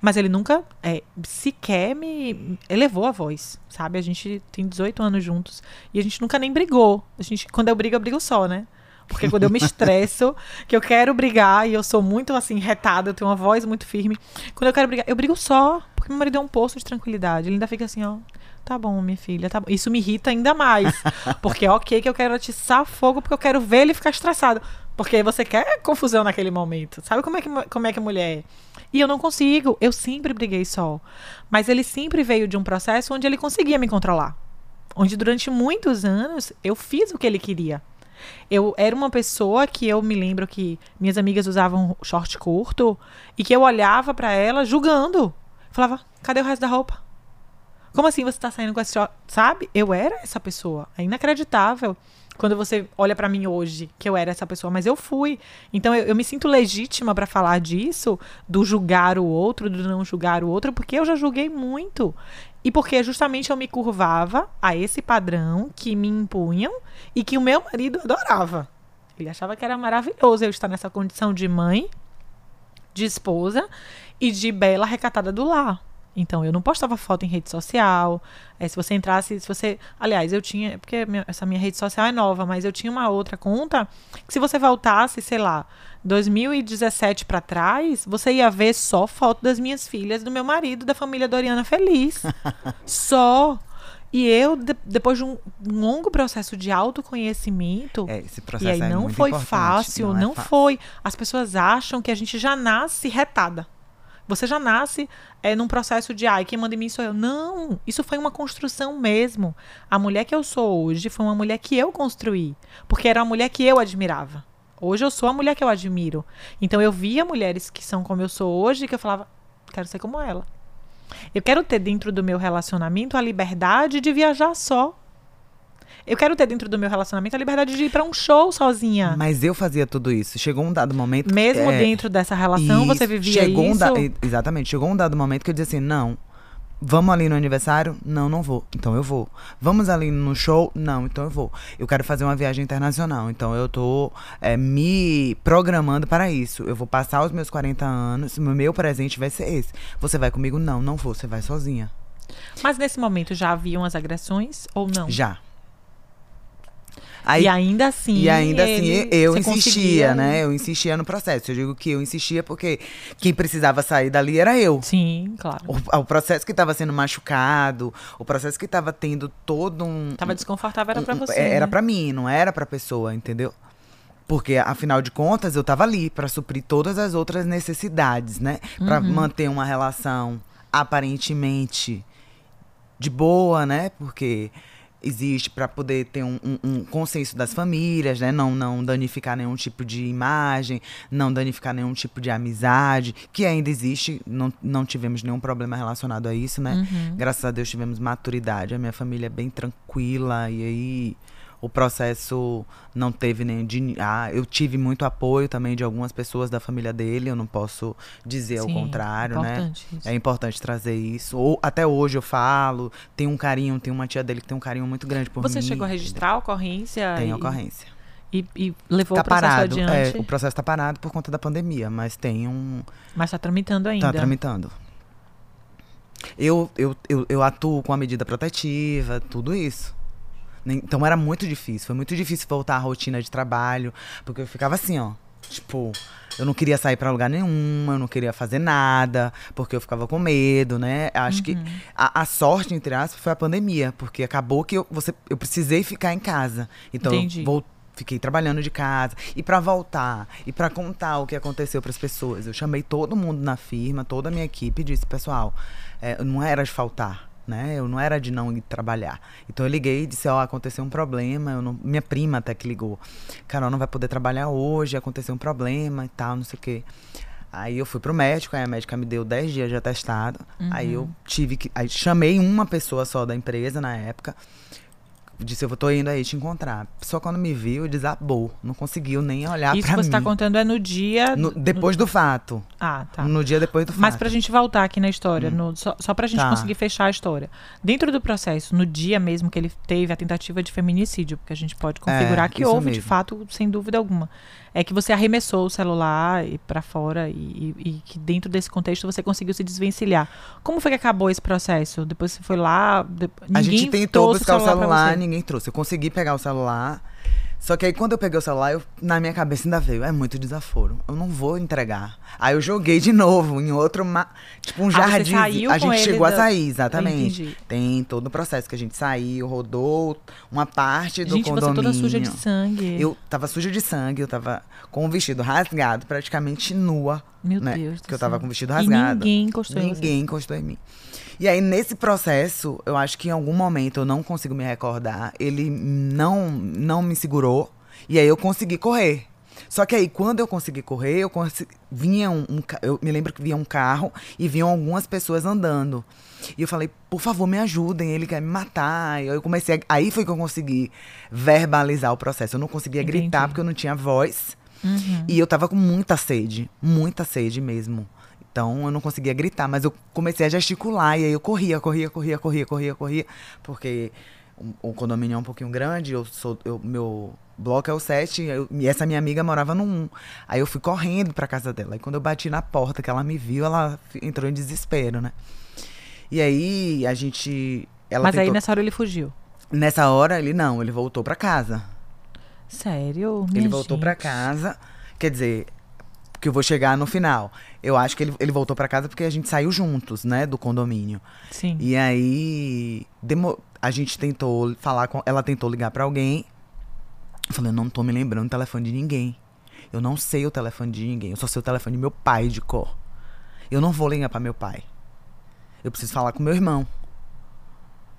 mas ele nunca é, sequer me elevou a voz, sabe? A gente tem 18 anos juntos e a gente nunca nem brigou. A gente, quando eu brigo, eu brigo só, né? Porque quando eu me estresso, que eu quero brigar e eu sou muito assim, retada, eu tenho uma voz muito firme. Quando eu quero brigar, eu brigo só, porque meu marido é um poço de tranquilidade. Ele ainda fica assim, ó. Tá bom, minha filha, tá bom. Isso me irrita ainda mais. Porque é ok que eu quero atiçar fogo, porque eu quero ver ele ficar estressado. Porque você quer confusão naquele momento. Sabe como é que, como é, que a mulher é? E eu não consigo. Eu sempre briguei só. Mas ele sempre veio de um processo onde ele conseguia me controlar. Onde durante muitos anos eu fiz o que ele queria. Eu era uma pessoa que eu me lembro que minhas amigas usavam short curto e que eu olhava pra ela julgando. Falava, cadê o resto da roupa? Como assim você tá saindo com esse short? Sabe? Eu era essa pessoa. É inacreditável quando você olha pra mim hoje que eu era essa pessoa, mas eu fui. Então eu, eu me sinto legítima pra falar disso, do julgar o outro, do não julgar o outro, porque eu já julguei muito. E porque justamente eu me curvava a esse padrão que me impunham e que o meu marido adorava. Ele achava que era maravilhoso eu estar nessa condição de mãe, de esposa e de bela recatada do lar. Então, eu não postava foto em rede social. É, se você entrasse, se você. Aliás, eu tinha. Porque minha- essa minha rede social é nova, mas eu tinha uma outra conta que, se você voltasse, sei lá, 2017 pra trás, você ia ver só foto das minhas filhas, do meu marido, da família Doriana feliz. só. E eu, de- depois de um longo processo de autoconhecimento, É, esse e processo aí é não muito foi fácil, é não, fácil. foi. As pessoas acham que a gente já nasce retada. Você já nasce é, num processo de, ai, quem manda em mim sou eu. Não, isso foi uma construção mesmo. A mulher que eu sou hoje foi uma mulher que eu construí, porque era uma mulher que eu admirava. Hoje eu sou a mulher que eu admiro. Então eu via mulheres que são como eu sou hoje que eu falava, quero ser como ela. Eu quero ter dentro do meu relacionamento a liberdade de viajar só. Eu quero ter dentro do meu relacionamento a liberdade de ir pra um show sozinha. Mas eu fazia tudo isso. Chegou um dado momento. Mesmo é, dentro dessa relação, você isso, vivia chegou um isso. da- e- exatamente. Chegou um dado momento que eu disse assim: não. Vamos ali no aniversário? Não, não vou. Então eu vou. Vamos ali no show? Não, então eu vou. Eu quero fazer uma viagem internacional. Então eu tô é, me programando para isso. Eu vou passar os meus 40 anos. Meu presente vai ser esse. Você vai comigo? Não, não vou. Você vai sozinha. Mas nesse momento já haviam as agressões ou não? Já. Aí, e ainda assim. E ainda assim, eu insistia, conseguia- né? Eu insistia no processo. Eu digo que eu insistia porque quem precisava sair dali era eu. Sim, claro. O, o processo que estava sendo machucado, o processo que estava tendo todo um. Tava desconfortável, era pra um- você. Era né? pra mim, não era pra pessoa, entendeu? Porque, afinal de contas, eu tava ali pra suprir todas as outras necessidades, né? Pra Uhum. manter uma relação aparentemente de boa, né? Porque existe pra poder ter um, um- um consenso das famílias, né? Não, não danificar nenhum tipo de imagem, não danificar nenhum tipo de amizade, que ainda existe, não, não tivemos nenhum problema relacionado a isso, né? Uhum. Graças a Deus tivemos maturidade, a minha família é bem tranquila e aí o processo não teve nem de ah, eu tive muito apoio também de algumas pessoas da família dele, eu não posso dizer ao Sim, contrário, né? isso. É importante trazer isso. Ou até hoje eu falo, tem um carinho, tem uma tia dele que tem um carinho muito grande por Você mim. chegou a registrar a ocorrência? Tem e, ocorrência. E, e levou Tá o processo parado. É, adiante, o processo tá parado por conta da pandemia, mas tem um mas tá tramitando ainda. Tá tramitando. Eu, eu, eu, eu atuo com a medida protetiva, tudo isso. Então era muito difícil. Foi muito difícil voltar à rotina de trabalho. Porque eu ficava assim, ó. Tipo, eu não queria sair pra lugar nenhum, eu não queria fazer nada, porque eu ficava com medo, né? Acho que Uhum. a, a sorte, entre aspas, foi a pandemia, porque acabou que eu, você, eu precisei ficar em casa. Então Entendi. eu vol- fiquei trabalhando de casa. E pra voltar, e pra contar o que aconteceu pras pessoas, eu chamei todo mundo na firma, toda a minha equipe e disse, pessoal, é, não era de faltar. Né? Eu não era de não ir trabalhar. Então eu liguei e disse, ó, aconteceu um problema. eu não- Minha prima até que ligou. Carol não vai poder trabalhar hoje, aconteceu um problema e tal, não sei o quê. Aí eu fui pro médico, aí a médica me deu 10 dias de atestado. Aí eu tive que. Aí chamei uma pessoa só da empresa na época. Disse, eu tô indo aí te encontrar. Só quando me viu, desabou. Não conseguiu nem olhar Isso pra que você mim. tá contando é no dia. No- depois do fato. Ah, tá. No dia depois do Mas fato. pra gente voltar aqui na história, no- só, só pra gente Tá. conseguir fechar a história. Dentro do processo, no dia mesmo que ele teve a tentativa de feminicídio, porque a gente pode configurar que É, isso houve, de mesmo. fato, sem dúvida alguma. É que você arremessou o celular para fora e, e- que dentro desse contexto você conseguiu se desvencilhar. Como foi que acabou esse processo? Depois você foi lá, de- A ninguém gente tentou trouxe buscar o celular, você? ninguém trouxe. Eu consegui pegar o celular. Só que aí quando eu peguei o celular, eu- na minha cabeça ainda veio, é muito desaforo. Eu não vou entregar. Aí eu joguei de novo em outro, ma- tipo um Ah, você jardim. saiu A gente chegou da- a sair, exatamente. Tem todo o processo que a gente saiu, rodou uma parte do Gente, você condomínio. toda suja de sangue. Eu tava suja de sangue, eu tava com o vestido rasgado, praticamente nua. Meu né? Deus do Que eu tava céu. com o vestido E rasgado. ninguém encostou em você. Ninguém encostou em mim. E aí, nesse processo, eu acho que em algum momento, eu não consigo me recordar, ele não, não me segurou. E aí eu consegui correr. Só que aí, quando eu consegui correr, eu consegui, vinha um, um Eu me lembro que vinha um carro e vinham algumas pessoas andando. E eu falei, por favor, me ajudem, ele quer me matar. E eu comecei. a- aí foi que eu consegui verbalizar o processo. Eu não conseguia Entendi. gritar porque eu não tinha voz. Uhum. E eu tava com muita sede, muita sede mesmo. Então eu não conseguia gritar, mas eu comecei a gesticular e aí eu corria, corria, corria, corria, corria, corria, porque o, condomínio é um pouquinho grande, eu sou eu, meu bloco é o 7 eu- e essa minha amiga morava no 1. Aí eu fui correndo pra casa dela. E quando eu bati na porta que ela me viu, ela entrou em desespero, né? E aí a gente ela Mas aí tentou- nessa hora ele fugiu. nessa hora ele não, ele voltou pra casa. Sério? Ele voltou pra gente. casa. Quer dizer, que eu vou chegar no final. Eu acho que ele, ele voltou pra casa porque a gente saiu juntos, né, do condomínio. Sim. E aí demo- a gente tentou falar com, ela tentou ligar pra alguém. Eu falei, eu não tô me lembrando do telefone de ninguém. Eu não sei o telefone de ninguém. Eu só sei o telefone de meu pai de cor. Eu não vou ligar pra meu pai. Eu preciso falar com meu irmão.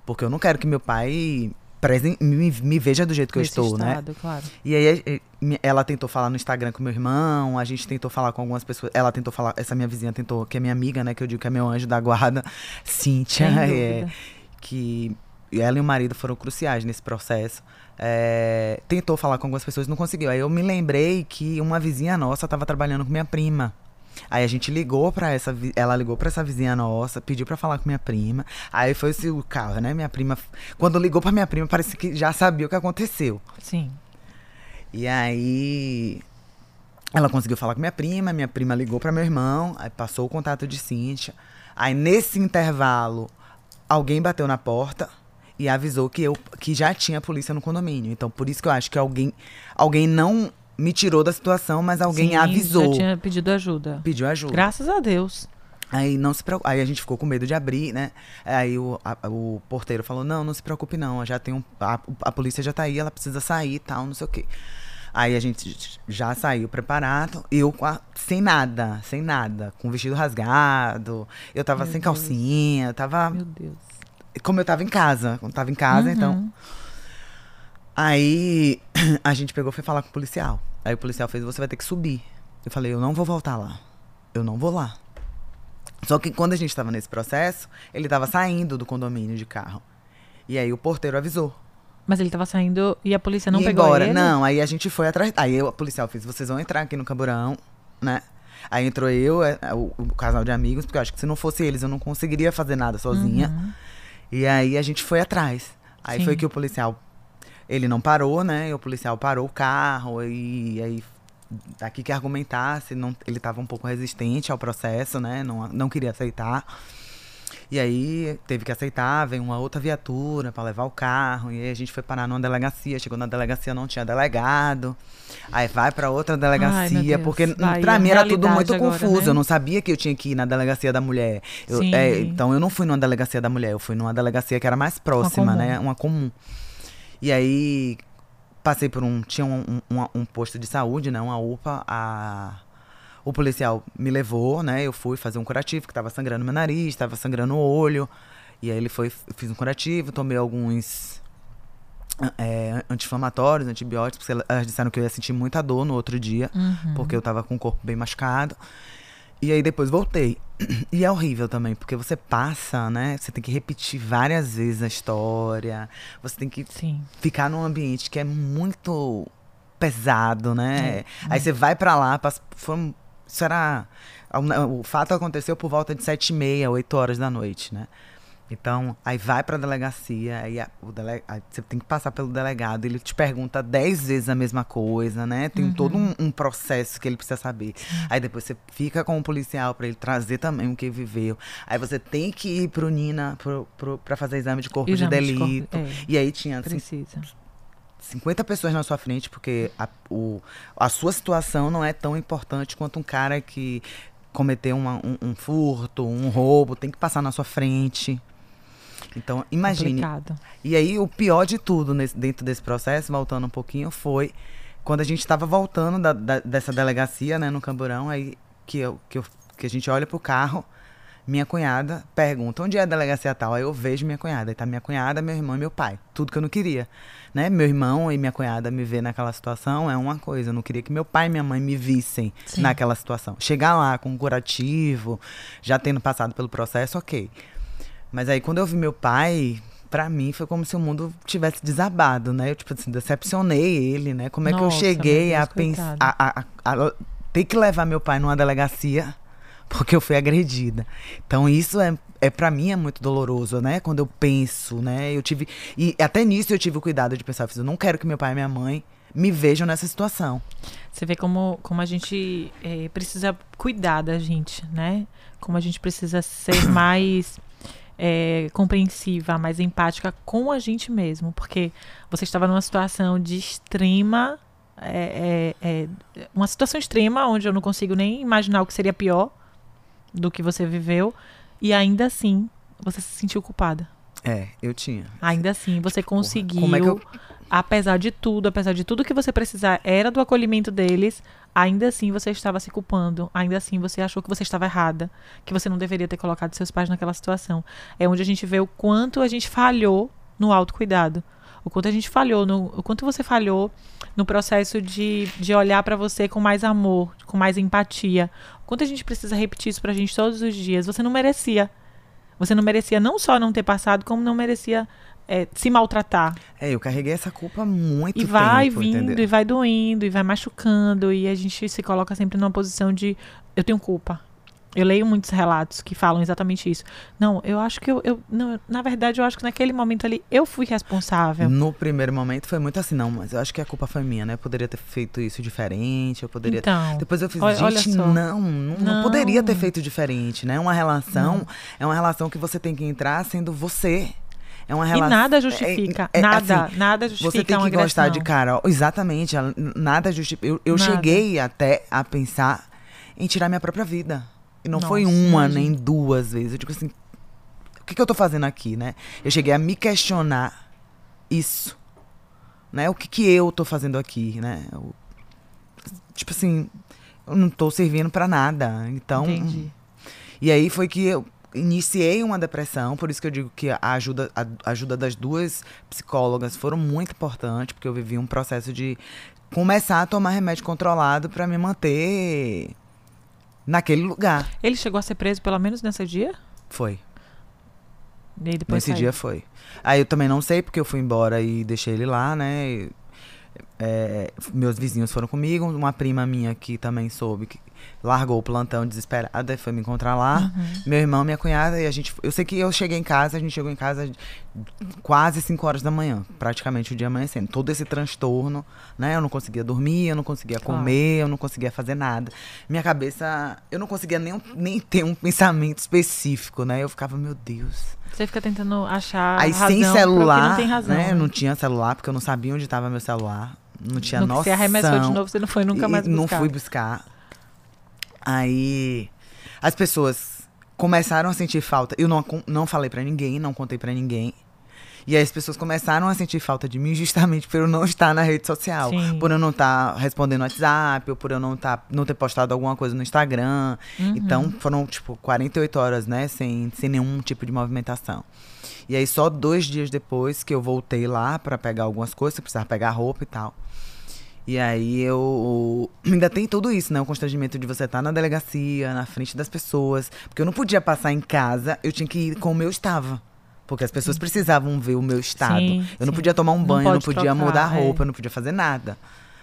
Porque eu não quero que meu pai presen- me, me veja do jeito que eu Nesse estou, né? estado, claro. E aí eh, mi- ela tentou falar no Instagram com meu irmão, a gente tentou falar com algumas pessoas. Ela tentou falar, essa minha vizinha tentou, que é minha amiga, né? Que eu digo que é meu anjo da guarda, Cíntia, é, que ela e o marido foram cruciais nesse processo. É, tentou falar com algumas pessoas, não conseguiu. Aí eu me lembrei que uma vizinha nossa estava trabalhando com minha prima. Aí a gente ligou pra essa, ela ligou pra essa vizinha nossa, pediu pra falar com minha prima. Aí foi esse o carro, né? Minha prima, quando ligou pra minha prima, parece que já sabia o que aconteceu. Sim. E aí ela conseguiu falar com minha prima, minha prima ligou para meu irmão, aí passou o contato de Cíntia. Aí nesse intervalo, alguém bateu na porta e avisou que eu que já tinha polícia no condomínio. Então, por isso que eu acho que alguém alguém não me tirou da situação, mas alguém Sim, avisou. Já tinha pedido ajuda. Pediu ajuda. Graças a Deus. Aí não se preocupe. Aí a gente ficou com medo de abrir, né? Aí o, a- o porteiro falou: não, não se preocupe, não. Já tem um. A, a polícia já tá aí, ela precisa sair e tal, não sei o quê. Aí a gente já saiu preparado, eu a- sem nada, sem nada, com o vestido rasgado, eu tava Meu sem Deus. calcinha, eu tava. Meu Deus. Como eu tava em casa, quando tava em casa, então. Aí a gente pegou e foi falar com o policial. Aí o policial fez, você vai ter que subir. Eu falei, eu não vou voltar lá. Eu não vou lá. Só que quando a gente tava nesse processo, ele tava saindo do condomínio de carro. E aí o porteiro avisou. Mas ele tava saindo e a polícia não e pegou embora. ele? Não, aí a gente foi atrás. Aí o policial fez, vocês vão entrar aqui no camburão, né? Aí entrou eu, é, o, o casal de amigos, porque eu acho que se não fosse eles, eu não conseguiria fazer nada sozinha. Uhum. E aí a gente foi atrás. Aí Sim. foi que o policial. Ele não parou, né? E o policial parou o carro. E aí. Aqui que argumentasse, não, ele estava um pouco resistente ao processo, né? Não, não queria aceitar. E aí teve que aceitar, veio uma outra viatura para levar o carro. E aí a gente foi parar numa delegacia. Chegou na delegacia, não tinha delegado. Aí vai para outra delegacia, Deus. porque Bahia, para mim era tudo muito agora, confuso. né? Eu não sabia que eu tinha que ir na delegacia da mulher. Eu- é, então eu não fui numa delegacia da mulher, eu fui numa delegacia que era mais próxima, comum. né? Uma comum. E aí passei por um. Tinha um, um, um- posto de saúde, né? Uma UPA. A, o policial me levou, né? Eu fui fazer um curativo, que tava sangrando meu nariz, tava sangrando o olho. E aí ele foi, eu fiz um curativo, tomei alguns é, anti-inflamatórios, antibióticos, porque elas disseram que eu ia sentir muita dor no outro dia, Uhum. porque eu tava com o corpo bem machucado. E aí depois voltei. E é horrível também, porque você passa, né? Você tem que repetir várias vezes a história. Você tem que Sim. ficar num ambiente que é muito pesado, né? É, Aí você vai pra lá, passa, foi, isso era. O fato aconteceu por volta de sete e meia, oito horas da noite, né? Então, aí vai pra delegacia, aí, a- o dele, aí você tem que passar pelo delegado, ele te pergunta dez vezes a mesma coisa, né? Tem todo um, um processo que ele precisa saber. Aí depois você fica com o policial pra ele trazer também o que viveu. Aí você tem que ir pro Nina pra fazer exame de corpo Exame de de corpo, delito. é. E aí tinha assim, Precisa. 50 pessoas na sua frente, porque a, o, a sua situação não é tão importante quanto um cara que cometeu uma- um, um furto, um roubo, tem que passar na sua frente. Então, imagine. Complicado. E aí, o pior de tudo nesse- dentro desse processo, voltando um pouquinho, foi quando a gente estava voltando da- da- dessa delegacia, né, no Camburão, aí que, eu, que, eu- que a gente olha pro carro, minha cunhada pergunta, onde é a delegacia tal? Aí eu vejo minha cunhada, aí tá minha cunhada, meu irmão e meu pai. Tudo que eu não queria, né? Meu irmão e minha cunhada me ver naquela situação é uma coisa, eu não queria que meu pai e minha mãe me vissem Sim. naquela situação. Chegar lá com um curativo, já tendo passado pelo processo, ok. Mas aí quando eu vi meu pai, pra mim foi como se o mundo tivesse desabado, né? Eu, tipo assim, decepcionei ele, né? Como é que eu Nossa, cheguei a pensar. A, a- a- ter que levar meu pai numa delegacia porque eu fui agredida. Então isso é, é para mim é muito doloroso, né? Quando eu penso, né? Eu tive e até nisso eu tive o cuidado de pensar, eu não quero que meu pai e minha mãe me vejam nessa situação. Você vê como, como a gente eh, precisa cuidar da gente, né? Como a gente precisa ser mais eh, compreensiva, mais empática com a gente mesmo. Porque você estava numa situação de extrema. eh, eh, eh, uma situação extrema onde eu não consigo nem imaginar o que seria pior do que você viveu. E ainda assim, você se sentiu culpada. É, eu tinha. Ainda assim, você conseguiu, como é que eu- apesar de tudo, apesar de tudo que você precisar era do acolhimento deles, ainda assim você estava se culpando, ainda assim você achou que você estava errada, que você não deveria ter colocado seus pais naquela situação. É onde a gente vê o quanto a gente falhou no autocuidado. O quanto a gente falhou, no, o quanto você falhou no processo de, de olhar pra você com mais amor, com mais empatia. O quanto a gente precisa repetir isso pra gente todos os dias. Você não merecia. Você não merecia não só não ter passado, como não merecia é, se maltratar. É, eu carreguei essa culpa muito E vai tempo, vindo, entendeu? e vai doendo, e vai machucando, e a gente se coloca sempre numa posição de eu tenho culpa. Eu leio muitos relatos que falam exatamente isso. Não, eu acho que eu, eu não, na verdade, eu acho que naquele momento ali eu fui responsável. No primeiro momento foi muito assim, não, mas eu acho que a culpa foi minha, né? Eu poderia ter feito isso diferente, eu poderia Então, Depois eu fiz, olha- olha gente, só. não, não, não Não. poderia ter feito diferente, né? Uma relação é uma relação que você tem que entrar sendo você. É uma relação. E nada justifica. é- é, nada, assim, nada justifica Você tem uma que gostar de cara. Exatamente. Nada justifica. Eu, eu Nada. cheguei até a pensar em tirar minha própria vida. E não foi Nossa, uma, imagina. nem duas vezes. Eu digo assim, o que, que eu tô fazendo aqui, né? Eu cheguei a me questionar isso. Né? O que, que eu tô fazendo aqui, né? Eu- tipo assim, eu não tô servindo pra nada. Então. Entendi. E aí foi que eu iniciei uma depressão, por isso que eu digo que a ajuda, a ajuda das duas psicólogas foram muito importante, porque eu vivi um processo de começar a tomar remédio controlado pra me manter naquele lugar. Ele chegou a ser preso pelo menos nesse dia? Foi. E Nesse saiu. dia foi. Aí eu também não sei, porque eu fui embora e deixei ele lá, né? E, é, meus vizinhos foram comigo, uma prima minha que também soube que largou o plantão desesperada e foi me encontrar lá. Uhum. Meu irmão, minha cunhada, e a gente. Eu sei que eu cheguei em casa, a gente chegou em casa quase 5 horas da manhã, praticamente o dia amanhecendo. Todo esse transtorno, né? Eu não conseguia dormir, eu não conseguia comer, eu não conseguia fazer nada. Minha cabeça, eu não conseguia nem, nem ter um pensamento específico, né? Eu ficava, meu Deus. Você fica tentando achar Aí razão sem celular, não tem razão. né? Não tinha celular, porque eu não sabia onde estava meu celular. Não tinha no noção. você arremessou de novo, você não foi nunca mais buscar. Não fui buscar. Aí as pessoas começaram a sentir falta. Eu não, não falei pra ninguém, não contei pra ninguém. E aí as pessoas começaram a sentir falta de mim justamente por eu não estar na rede social. Sim. Por eu não estar respondendo WhatsApp, ou por eu não, tá, não ter postado alguma coisa no Instagram. Uhum. Então foram, tipo, 48 horas, né? Sem, sem nenhum tipo de movimentação. E aí só dois dias depois que eu voltei lá pra pegar algumas coisas, eu precisava pegar roupa e tal. E aí eu ainda tem tudo isso, né? O constrangimento de você estar na delegacia, na frente das pessoas. Porque eu não podia passar em casa, eu tinha que ir como eu estava. Porque as pessoas precisavam ver o meu estado. Sim, eu não sim. podia tomar um Não banho, não pode podia trocar, mudar é. roupa, eu não podia fazer nada.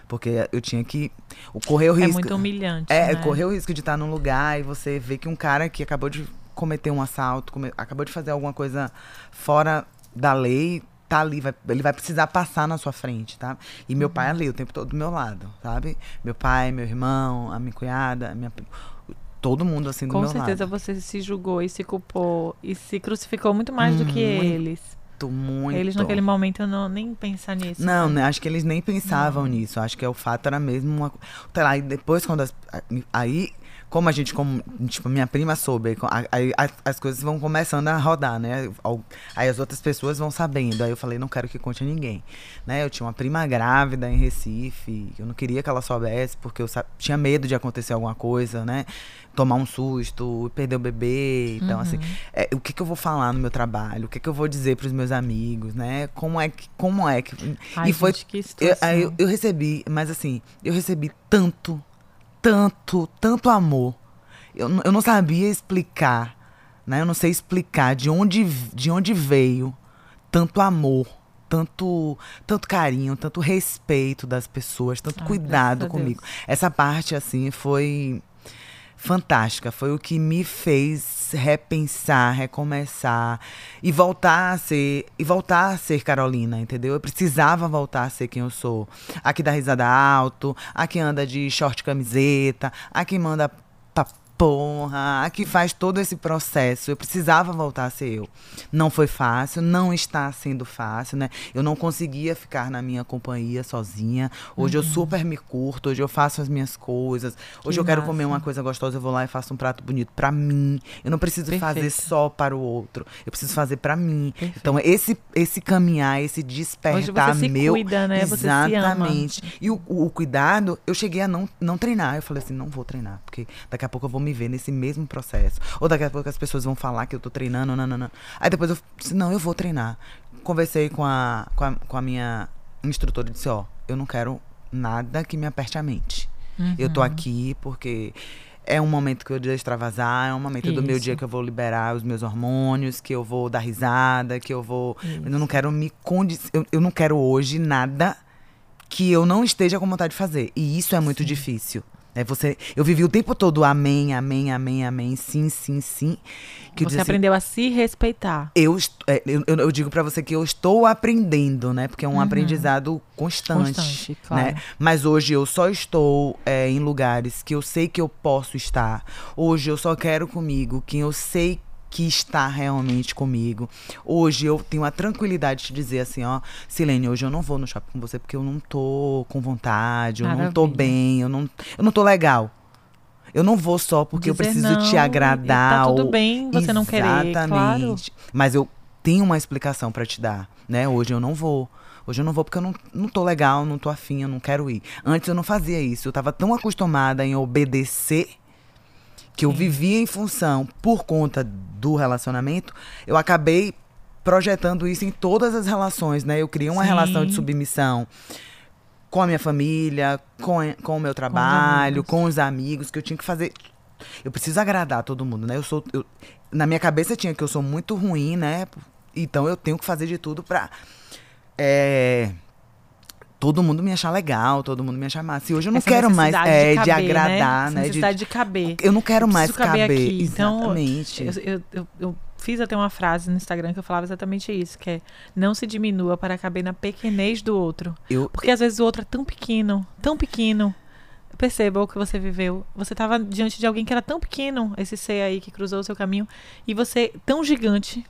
Porque eu tinha que correr o É risco. muito humilhante. É, né? correr o risco de estar num lugar e você ver que um cara que acabou de cometer um assalto, come- acabou de fazer alguma coisa fora da lei, tá ali, vai- ele vai precisar passar na sua frente, tá? E meu Uhum. pai ali o tempo todo do meu lado, sabe? Meu pai, meu irmão, a minha cunhada, a minha todo mundo assim do Com meu certeza lado. você se julgou e se culpou e se crucificou muito mais do que Muito, eles. Muito, muito. Eles naquele momento não nem pensar nisso. Não, né? né? Acho que eles nem pensavam nisso. Acho que é o fato era mesmo uma. Sei lá, e depois quando as, aí como a gente como tipo minha prima soube, aí, as, as coisas vão começando a rodar, né? Aí as outras pessoas vão sabendo. Aí eu falei, não quero que conte a ninguém, né? Eu tinha uma prima grávida em Recife, eu não queria que ela soubesse porque eu tinha medo de acontecer alguma coisa, né? Tomar um susto, perder o bebê, então assim, é, o que que eu vou falar no meu trabalho? O que que eu vou dizer para os meus amigos, né? Como é que como é que Ai, e foi gente, que eu, situação. eu, eu recebi, mas assim, eu recebi tanto, tanto, tanto amor. Eu, não- eu não sabia explicar, né? Eu não sei explicar de onde, de onde veio tanto amor, tanto, tanto carinho, tanto respeito das pessoas, tanto Ai, cuidado comigo. Essa parte, assim, foi fantástica. Foi o que me fez repensar, recomeçar e voltar a ser e voltar a ser Carolina, entendeu? Eu precisava voltar a ser quem eu sou. A que dá risada alto, a que anda de short camiseta, a que manda porra, a que faz todo esse processo. Eu precisava voltar a ser eu. Não foi fácil, não está sendo fácil, né? Eu não conseguia ficar na minha companhia sozinha. Hoje eu super me curto, hoje eu faço as minhas coisas. Hoje Que eu quero massa. comer uma coisa gostosa, eu vou lá e faço um prato bonito pra mim. Eu não preciso fazer Perfeito. só para o outro. Eu preciso fazer pra mim. Perfeito. Então esse esse caminhar, esse despertar Hoje você se meu, cuida, né? Se exatamente. E o, o, o cuidado, eu cheguei a não, não treinar. Eu falei assim, não vou treinar, porque daqui a pouco eu vou me ver nesse mesmo processo. Ou daqui a pouco as pessoas vão falar que eu tô treinando, não, não, não. Aí depois eu disse, não, eu vou treinar. Conversei com a, com a, com a minha instrutora e disse, ó, eu não quero nada que me aperte a mente. Eu Uhum. tô aqui porque é um momento que eu devo extravasar, é um momento do meu Isso. dia que eu vou liberar os meus hormônios, que eu vou dar risada, que eu vou. Eu não quero me condicionar. Eu, eu não quero hoje nada que eu não esteja com vontade de fazer. E isso é muito difícil. É você, eu vivi o tempo todo amém, amém, amém, amém, sim, sim, sim. Que eu Você assim, aprendeu a se respeitar. eu, é, eu, eu- digo pra você que eu estou aprendendo, né? Porque é um aprendizado constante, Uhum. Constante, claro. né? Mas hoje eu só estou é, em lugares que eu sei que eu posso estar. Hoje eu só quero comigo quem eu sei que está realmente comigo. Hoje eu tenho a tranquilidade de dizer assim, ó, Silene, hoje eu não vou no shopping com você porque eu não tô com vontade, eu Maravilha. não tô bem, eu não, eu não tô legal. Eu não vou só porque Dizer eu preciso não, te agradar. Tá tudo bem você não querer, claro. Mas eu tenho uma explicação para te dar, né? Hoje eu não vou. Hoje eu não vou porque eu não, não tô legal, não tô afim, eu não quero ir. Antes eu não fazia isso. Eu tava tão acostumada em obedecer que eu vivia em função, por conta do relacionamento, eu acabei projetando isso em todas as relações, né? Eu criei uma Sim. relação de submissão com a minha família, com, com o meu trabalho, com os, com os amigos, que eu tinha que fazer. Eu preciso agradar todo mundo, né? Eu sou. Eu, na minha cabeça tinha que eu sou muito ruim, né? Então eu tenho que fazer de tudo pra. É, todo mundo me achar legal, todo mundo me achar massa. E hoje eu não Essa quero mais é, de, caber, de, agradar, né? Necessidade de, de, caber. Eu não quero mais caber. caber. Então, Exatamente. Então, eu, eu, eu, fiz até uma frase no Instagram que eu falava exatamente isso, que é não se diminua para caber na pequenez do outro. Eu, Porque às vezes o outro é tão pequeno, tão pequeno. Perceba o que você viveu. Você estava diante de alguém que era tão pequeno, esse ser aí que cruzou o seu caminho, e você, tão gigante,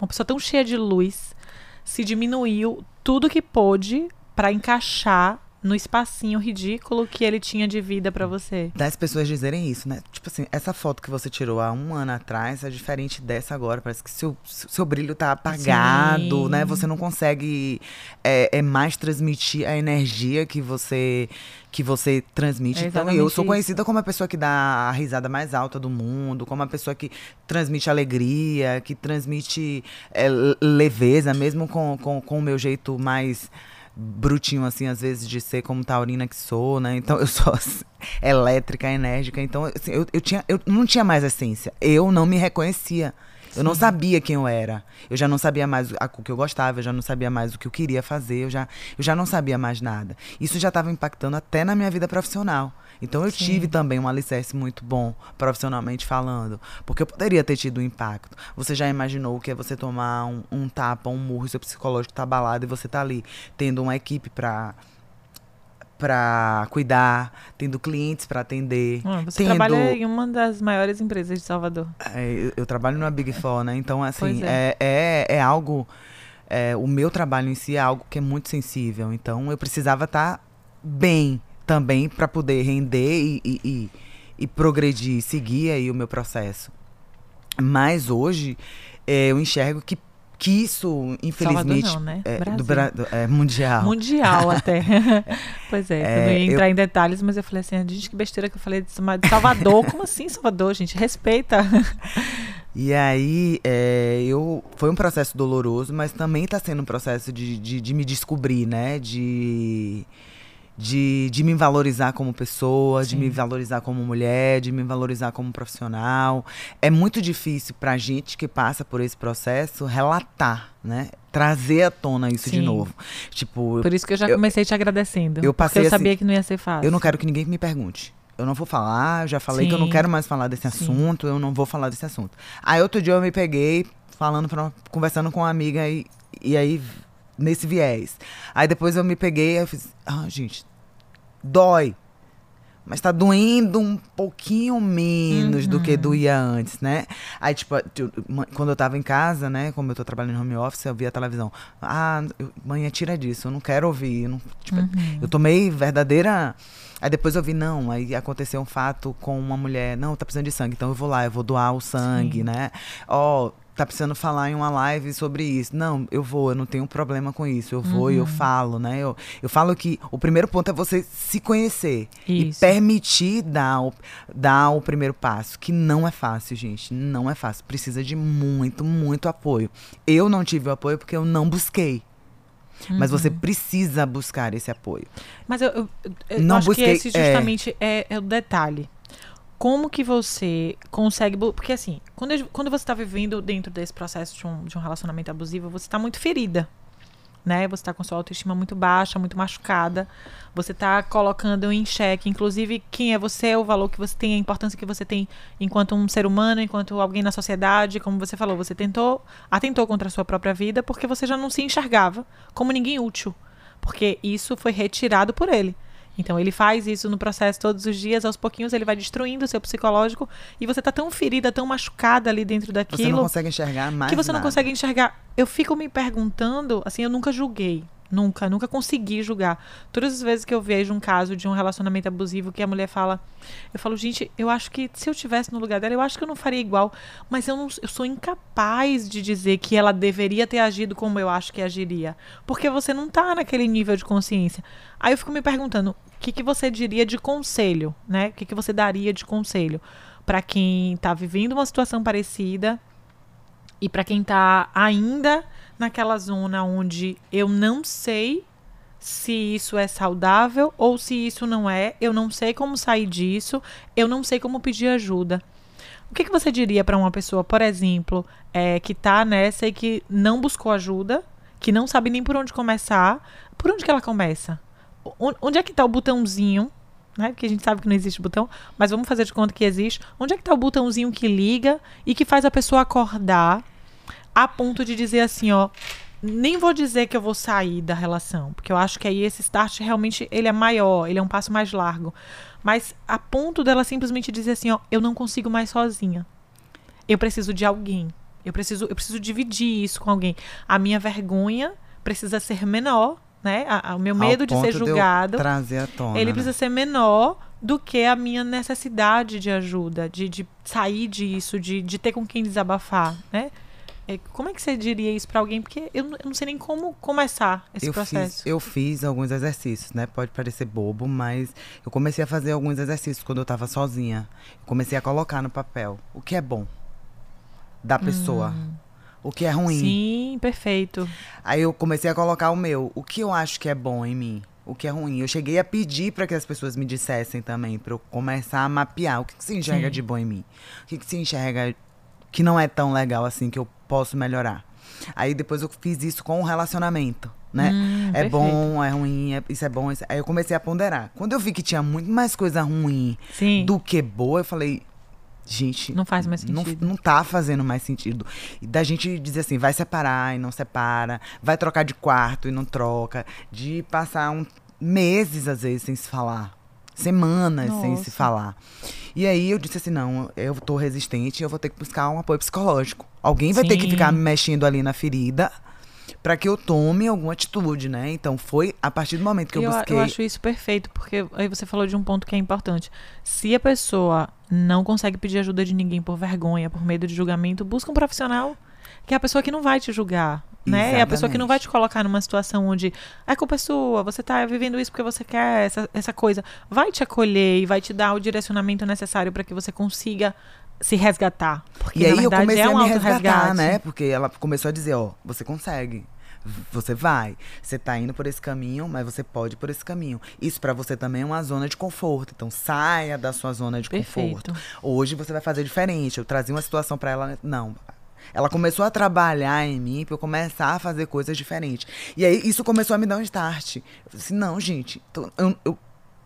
uma pessoa tão cheia de luz, se diminuiu tudo que pôde para encaixar no espacinho ridículo que ele tinha de vida para você. Das pessoas dizerem isso, né? Tipo assim, essa foto que você tirou há um ano atrás é diferente dessa agora. Parece que seu, seu brilho tá apagado, Sim. né? Você não consegue é, é, mais transmitir a energia que você que você transmite. É então, eu sou conhecida como a pessoa que dá a risada mais alta do mundo, como a pessoa que transmite alegria, que transmite é, leveza, mesmo com, com, com o meu jeito mais brutinho, assim, às vezes, de ser como taurina que sou, né? Então eu sou assim, elétrica, enérgica. Então, assim, eu, eu, tinha, eu não tinha mais essência. Eu não me reconhecia. Eu não sabia quem eu era. Eu já não sabia mais o que eu gostava, eu já não sabia mais o que eu queria fazer, eu já, eu já não sabia mais nada. Isso já estava impactando até na minha vida profissional. Então eu Sim. tive também um alicerce muito bom, profissionalmente falando. Porque eu poderia ter tido um impacto. Você já imaginou o que é você tomar um, um tapa, um murro, seu psicológico tá abalado e você tá ali tendo uma equipe para para cuidar, tendo clientes para atender. Ah, você tendo... trabalha em uma das maiores empresas de Salvador. É, eu, eu, trabalho numa Big Four, né? Então, assim, é. É, é, é, algo. É, o meu trabalho em si é algo que é muito sensível. Então, eu precisava estar tá bem também para poder render e, e, e, e, progredir, seguir aí o meu processo. Mas hoje é, eu enxergo que que isso, infelizmente. Salvador não, né? É, Brasil. Do, é, mundial. Mundial até. pois é, é, eu ia entrar eu... em detalhes, mas eu falei assim, gente, que besteira que eu falei de Salvador. Como assim, Salvador, gente? Respeita. E aí, é, eu foi um processo doloroso, mas também está sendo um processo de, de, de me descobrir, né? De de, de me valorizar como pessoa, Sim. de me valorizar como mulher, de me valorizar como profissional. É muito difícil pra gente que passa por esse processo relatar, né? Trazer à tona isso Sim. de novo. Tipo, por isso que eu já eu, comecei te agradecendo. Eu passei porque eu sabia assim, que não ia ser fácil. Eu não quero que ninguém me pergunte. Eu não vou falar, eu já falei Sim. que eu não quero mais falar desse assunto, eu não vou falar desse assunto. Aí outro dia eu me peguei falando, pra, conversando com uma amiga e, e aí nesse viés. Aí depois eu me peguei, eu fiz, ah, gente, dói. Mas tá doendo um pouquinho menos uhum. do que uhum. doía antes, né? Aí, tipo, quando eu tava em casa, né? Como eu tô trabalhando no home office, eu via a televisão. Ah, eu, mãe, tira disso, eu não quero ouvir. Eu, não, tipo, uhum. eu tomei verdadeira. Aí depois eu vi, não, aí aconteceu um fato com uma mulher, não, tá precisando de sangue, então eu vou lá, eu vou doar o sangue, Sim. né? Ó, oh, tá precisando falar em uma live sobre isso. Não, eu vou, eu não tenho problema com isso. Eu vou uhum. e eu uhum. falo, né? Eu, eu falo que o primeiro ponto é você se conhecer isso. e permitir dar o, dar o primeiro passo, que não é fácil, gente. Não é fácil. Precisa de muito, muito apoio. Eu não tive o apoio porque eu não busquei. Uhum. Mas você uhum. precisa buscar esse apoio. Mas eu, eu, eu não acho busquei, que esse é. justamente é, é, é o detalhe como que você consegue. Porque assim, quando, quando você está vivendo dentro desse processo de um, de um relacionamento abusivo, você está muito ferida. Né? Você está com sua autoestima muito baixa, muito machucada. Você está colocando em xeque, inclusive, quem é você, o valor que você tem, a importância que você tem enquanto um ser humano, enquanto alguém na sociedade. Como você falou, você tentou, atentou contra a sua própria vida porque você já não se enxergava como ninguém útil. Porque isso foi retirado por ele. Então ele faz isso no processo todos os dias, aos pouquinhos ele vai destruindo o seu psicológico e você tá tão ferida, tão machucada ali dentro daquilo. Você não consegue enxergar mais. Que você nada. não consegue enxergar. Eu fico me perguntando, assim, eu nunca julguei. Nunca, nunca consegui julgar. Todas as vezes que eu vejo um caso de um relacionamento abusivo que a mulher fala, eu falo, gente, eu acho que se eu tivesse no lugar dela, eu acho que eu não faria igual, mas eu não, eu sou incapaz de dizer que ela deveria ter agido como eu acho que agiria, porque você não tá naquele nível de consciência. Aí eu fico me perguntando, que, que você diria de conselho, né? O que, que você daria de conselho para quem tá vivendo uma situação parecida e para quem tá ainda naquela zona onde eu não sei se isso é saudável ou se isso não é, eu não sei como sair disso, eu não sei como pedir ajuda. O que, que você diria para uma pessoa, por exemplo, é, que está nessa e que não buscou ajuda, que não sabe nem por onde começar? Por onde que ela começa? Onde é que está o botãozinho né? Porque a gente sabe que não existe botão, mas vamos fazer de conta que existe. Onde é que está o botãozinho que liga e que faz a pessoa acordar a ponto de dizer assim, ó, nem vou dizer que eu vou sair da relação, porque eu acho que aí esse start realmente ele é maior, ele é um passo mais largo. Mas a ponto dela simplesmente dizer assim, ó, eu não consigo mais sozinha. Eu preciso de alguém. Eu preciso, eu preciso dividir isso com alguém. A minha vergonha precisa ser menor, né? A, a, o meu medo de ser julgado. De trazer à tona, ele né? precisa ser menor do que a minha necessidade de ajuda, de, de sair disso, de, de ter com quem desabafar, né? É, como é que você diria isso para alguém? Porque eu, eu, não sei nem como começar esse eu processo. Fiz, eu fiz alguns exercícios, né? Pode parecer bobo, mas eu comecei a fazer alguns exercícios quando eu estava sozinha. comecei a colocar no papel o que é bom da pessoa. Hum. O que é ruim. Sim, perfeito. Aí eu comecei a colocar o meu. O que eu acho que é bom em mim? O que é ruim? Eu cheguei a pedir para que as pessoas me dissessem também, para eu começar a mapear o que, que se enxerga Sim. de bom em mim. O que, que se enxerga que não é tão legal assim que eu posso melhorar. Aí depois eu fiz isso com o relacionamento, né? Hum, é perfeito. bom, é ruim, é, isso é bom. Isso... Aí eu comecei a ponderar. Quando eu vi que tinha muito mais coisa ruim Sim. do que boa, eu falei, gente. Não faz mais sentido. Não, não tá fazendo mais sentido. E da gente dizer assim, vai separar e não separa, vai trocar de quarto e não troca, de passar um, meses, às vezes, sem se falar semanas Nossa. sem se falar. E aí eu disse assim: não, eu tô resistente, eu vou ter que buscar um apoio psicológico. Alguém vai Sim. ter que ficar mexendo ali na ferida para que eu tome alguma atitude, né? Então foi a partir do momento que eu, eu busquei. Eu acho isso perfeito, porque aí você falou de um ponto que é importante. Se a pessoa não consegue pedir ajuda de ninguém por vergonha, por medo de julgamento, busca um profissional que é a pessoa que não vai te julgar. Né? É a pessoa que não vai te colocar numa situação onde é culpa sua, você está vivendo isso porque você quer essa, essa coisa. Vai te acolher e vai te dar o direcionamento necessário para que você consiga se resgatar. Porque, e aí verdade, eu comecei é um a me resgatar, né? Porque ela começou a dizer, ó, você consegue. Você vai. Você tá indo por esse caminho, mas você pode ir por esse caminho. Isso para você também é uma zona de conforto. Então saia da sua zona de Perfeito. conforto. Hoje você vai fazer diferente. Eu trazia uma situação para ela, não, ela começou a trabalhar em mim para eu começar a fazer coisas diferentes. E aí isso começou a me dar um start. Eu falei assim, não, gente, eu, eu,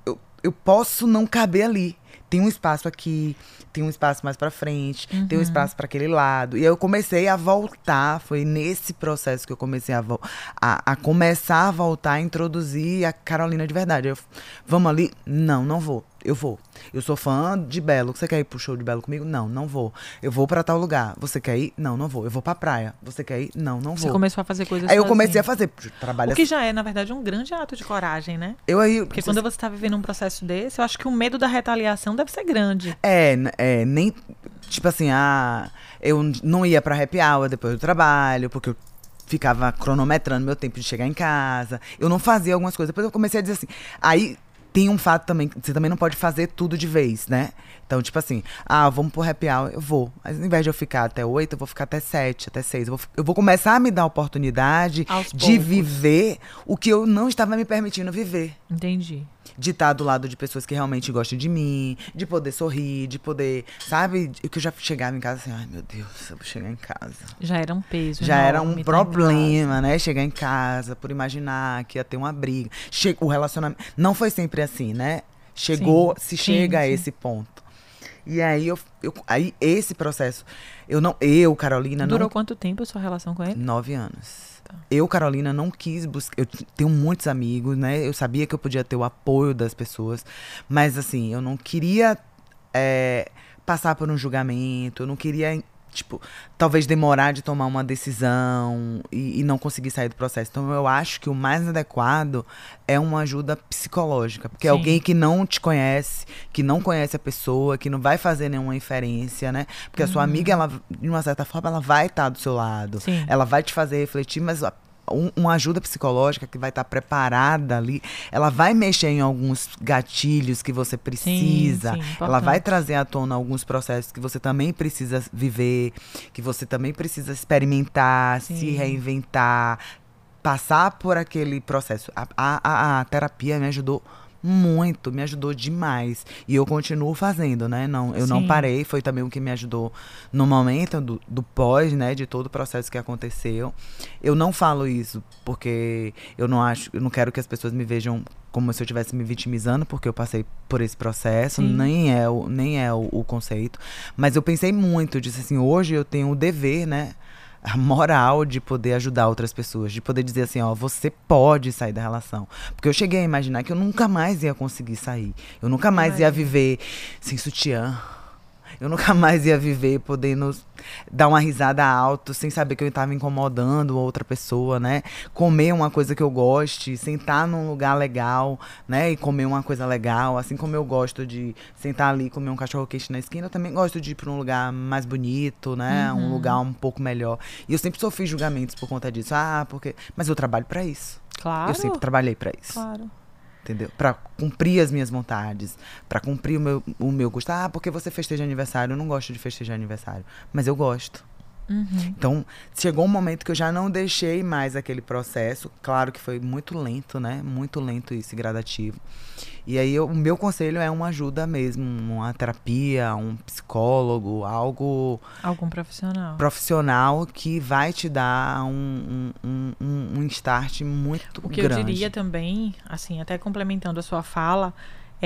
eu, eu posso não caber ali. Tem um espaço aqui, tem um espaço mais para frente, uhum. tem um uhum. espaço para aquele lado. E aí eu comecei a voltar, foi nesse processo que eu comecei a, a, a começar a voltar a introduzir a Carolina de verdade. Eu, vamos ali? Não, não vou eu vou. Eu sou fã de Belo. Você quer ir pro show de Belo comigo? Não, não vou. Eu vou para tal lugar. Você quer ir? Não, não vou. Eu vou pra praia. Você quer ir? Não, não vou. Você começou a fazer coisas Aí eu comecei a fazer. Trabalho o que já é, na verdade, um grande ato de coragem, né? Eu aí. Porque quando você tá vivendo um processo desse, eu acho que o medo da retaliação deve ser grande. É, é, nem. Tipo assim, ah, eu não ia pra happy hour depois do trabalho, porque eu ficava cronometrando meu tempo de chegar em casa. Eu não fazia algumas coisas. Depois eu comecei a dizer assim. Aí tem um fato também, você também não pode fazer tudo de vez, né? Então, tipo assim, ah, vamos pro happy hour, eu vou. Mas ao invés de eu ficar até oito, eu vou ficar até sete, até seis. Eu vou, eu vou começar a me dar a oportunidade Aos de poucos. viver o que eu não estava me permitindo viver. Entendi de estar do lado de pessoas que realmente gostam de mim, de poder sorrir, de poder, sabe? Que eu já chegava em casa assim, ai meu Deus, eu vou chegar em casa. Já era um peso. Já era um problema, né? Chegar em casa, por imaginar que ia ter uma briga. Che o relacionamento. Não foi sempre assim, né? Chegou, sim, se sim, chega sim. a esse ponto. E aí eu, eu aí esse processo, eu não, eu Carolina Durou não quanto tempo a sua relação com ele? nove anos. Eu Carolina não quis buscar, eu tenho muitos amigos, né? Eu sabia que eu podia ter o apoio das pessoas, mas assim eu não queria é, passar por um julgamento, eu não queria tipo talvez demorar de tomar uma decisão e, e não conseguir sair do processo. Então eu acho que o mais adequado é uma ajuda psicológica, porque é Sim. alguém que não te conhece, que não conhece a pessoa, que não vai fazer nenhuma inferência, né? Porque a sua amiga, ela, de uma certa forma, ela vai estar do seu lado. Sim. Ela vai te fazer refletir, mas a- um- uma ajuda psicológica que vai estar preparada ali, ela vai mexer em alguns gatilhos que você precisa. sim, ela vai trazer à tona alguns processos que você também precisa viver, que você também precisa experimentar, se Sim. reinventar, passar por aquele processo. A, a- a- a terapia me ajudou muito, me ajudou demais. E eu continuo fazendo, né? Não, eu não Sim. parei, foi também o que me ajudou no momento do, do pós, né? De todo o processo que aconteceu. Eu não falo isso porque eu não acho, eu não quero que as pessoas me vejam como se eu estivesse me vitimizando, porque eu passei por esse processo, Sim. nem é, o, nem é o, o conceito. Mas eu pensei muito, disse assim, hoje eu tenho o dever, né? A moral de poder ajudar outras pessoas, de poder dizer assim, ó, você pode sair da relação. Porque eu cheguei a imaginar que eu nunca mais ia conseguir sair. Eu nunca mais ia viver sem sutiã. Eu nunca mais ia viver podendo dar uma risada alto sem saber que eu estava incomodando outra pessoa, né? Comer uma coisa que eu goste, sentar num lugar legal, né? E comer uma coisa legal. Assim como eu gosto de sentar ali e comer um cachorro quente na esquina, eu também gosto de ir para um lugar mais bonito, né? Um lugar um pouco melhor. E eu sempre sofri julgamentos por conta disso. Ah, porque. Mas eu trabalho para isso. Claro. Eu sempre trabalhei para isso Claro. Entendeu? Pra cumprir as minhas vontades, pra cumprir o meu, o meu gosto. Ah, porque você festeja aniversário? Eu não gosto de festejar aniversário, mas eu gosto. Uhum. Então, chegou um momento que eu já não deixei mais aquele processo. Claro que foi muito lento, né? Muito lento isso e gradativo. E aí, eu- o meu conselho é uma ajuda mesmo, uma terapia, um psicólogo, algo Algum profissional. profissional que vai te dar um, um, um, um- start muito O que grande. eu diria também, assim, até complementando a sua fala,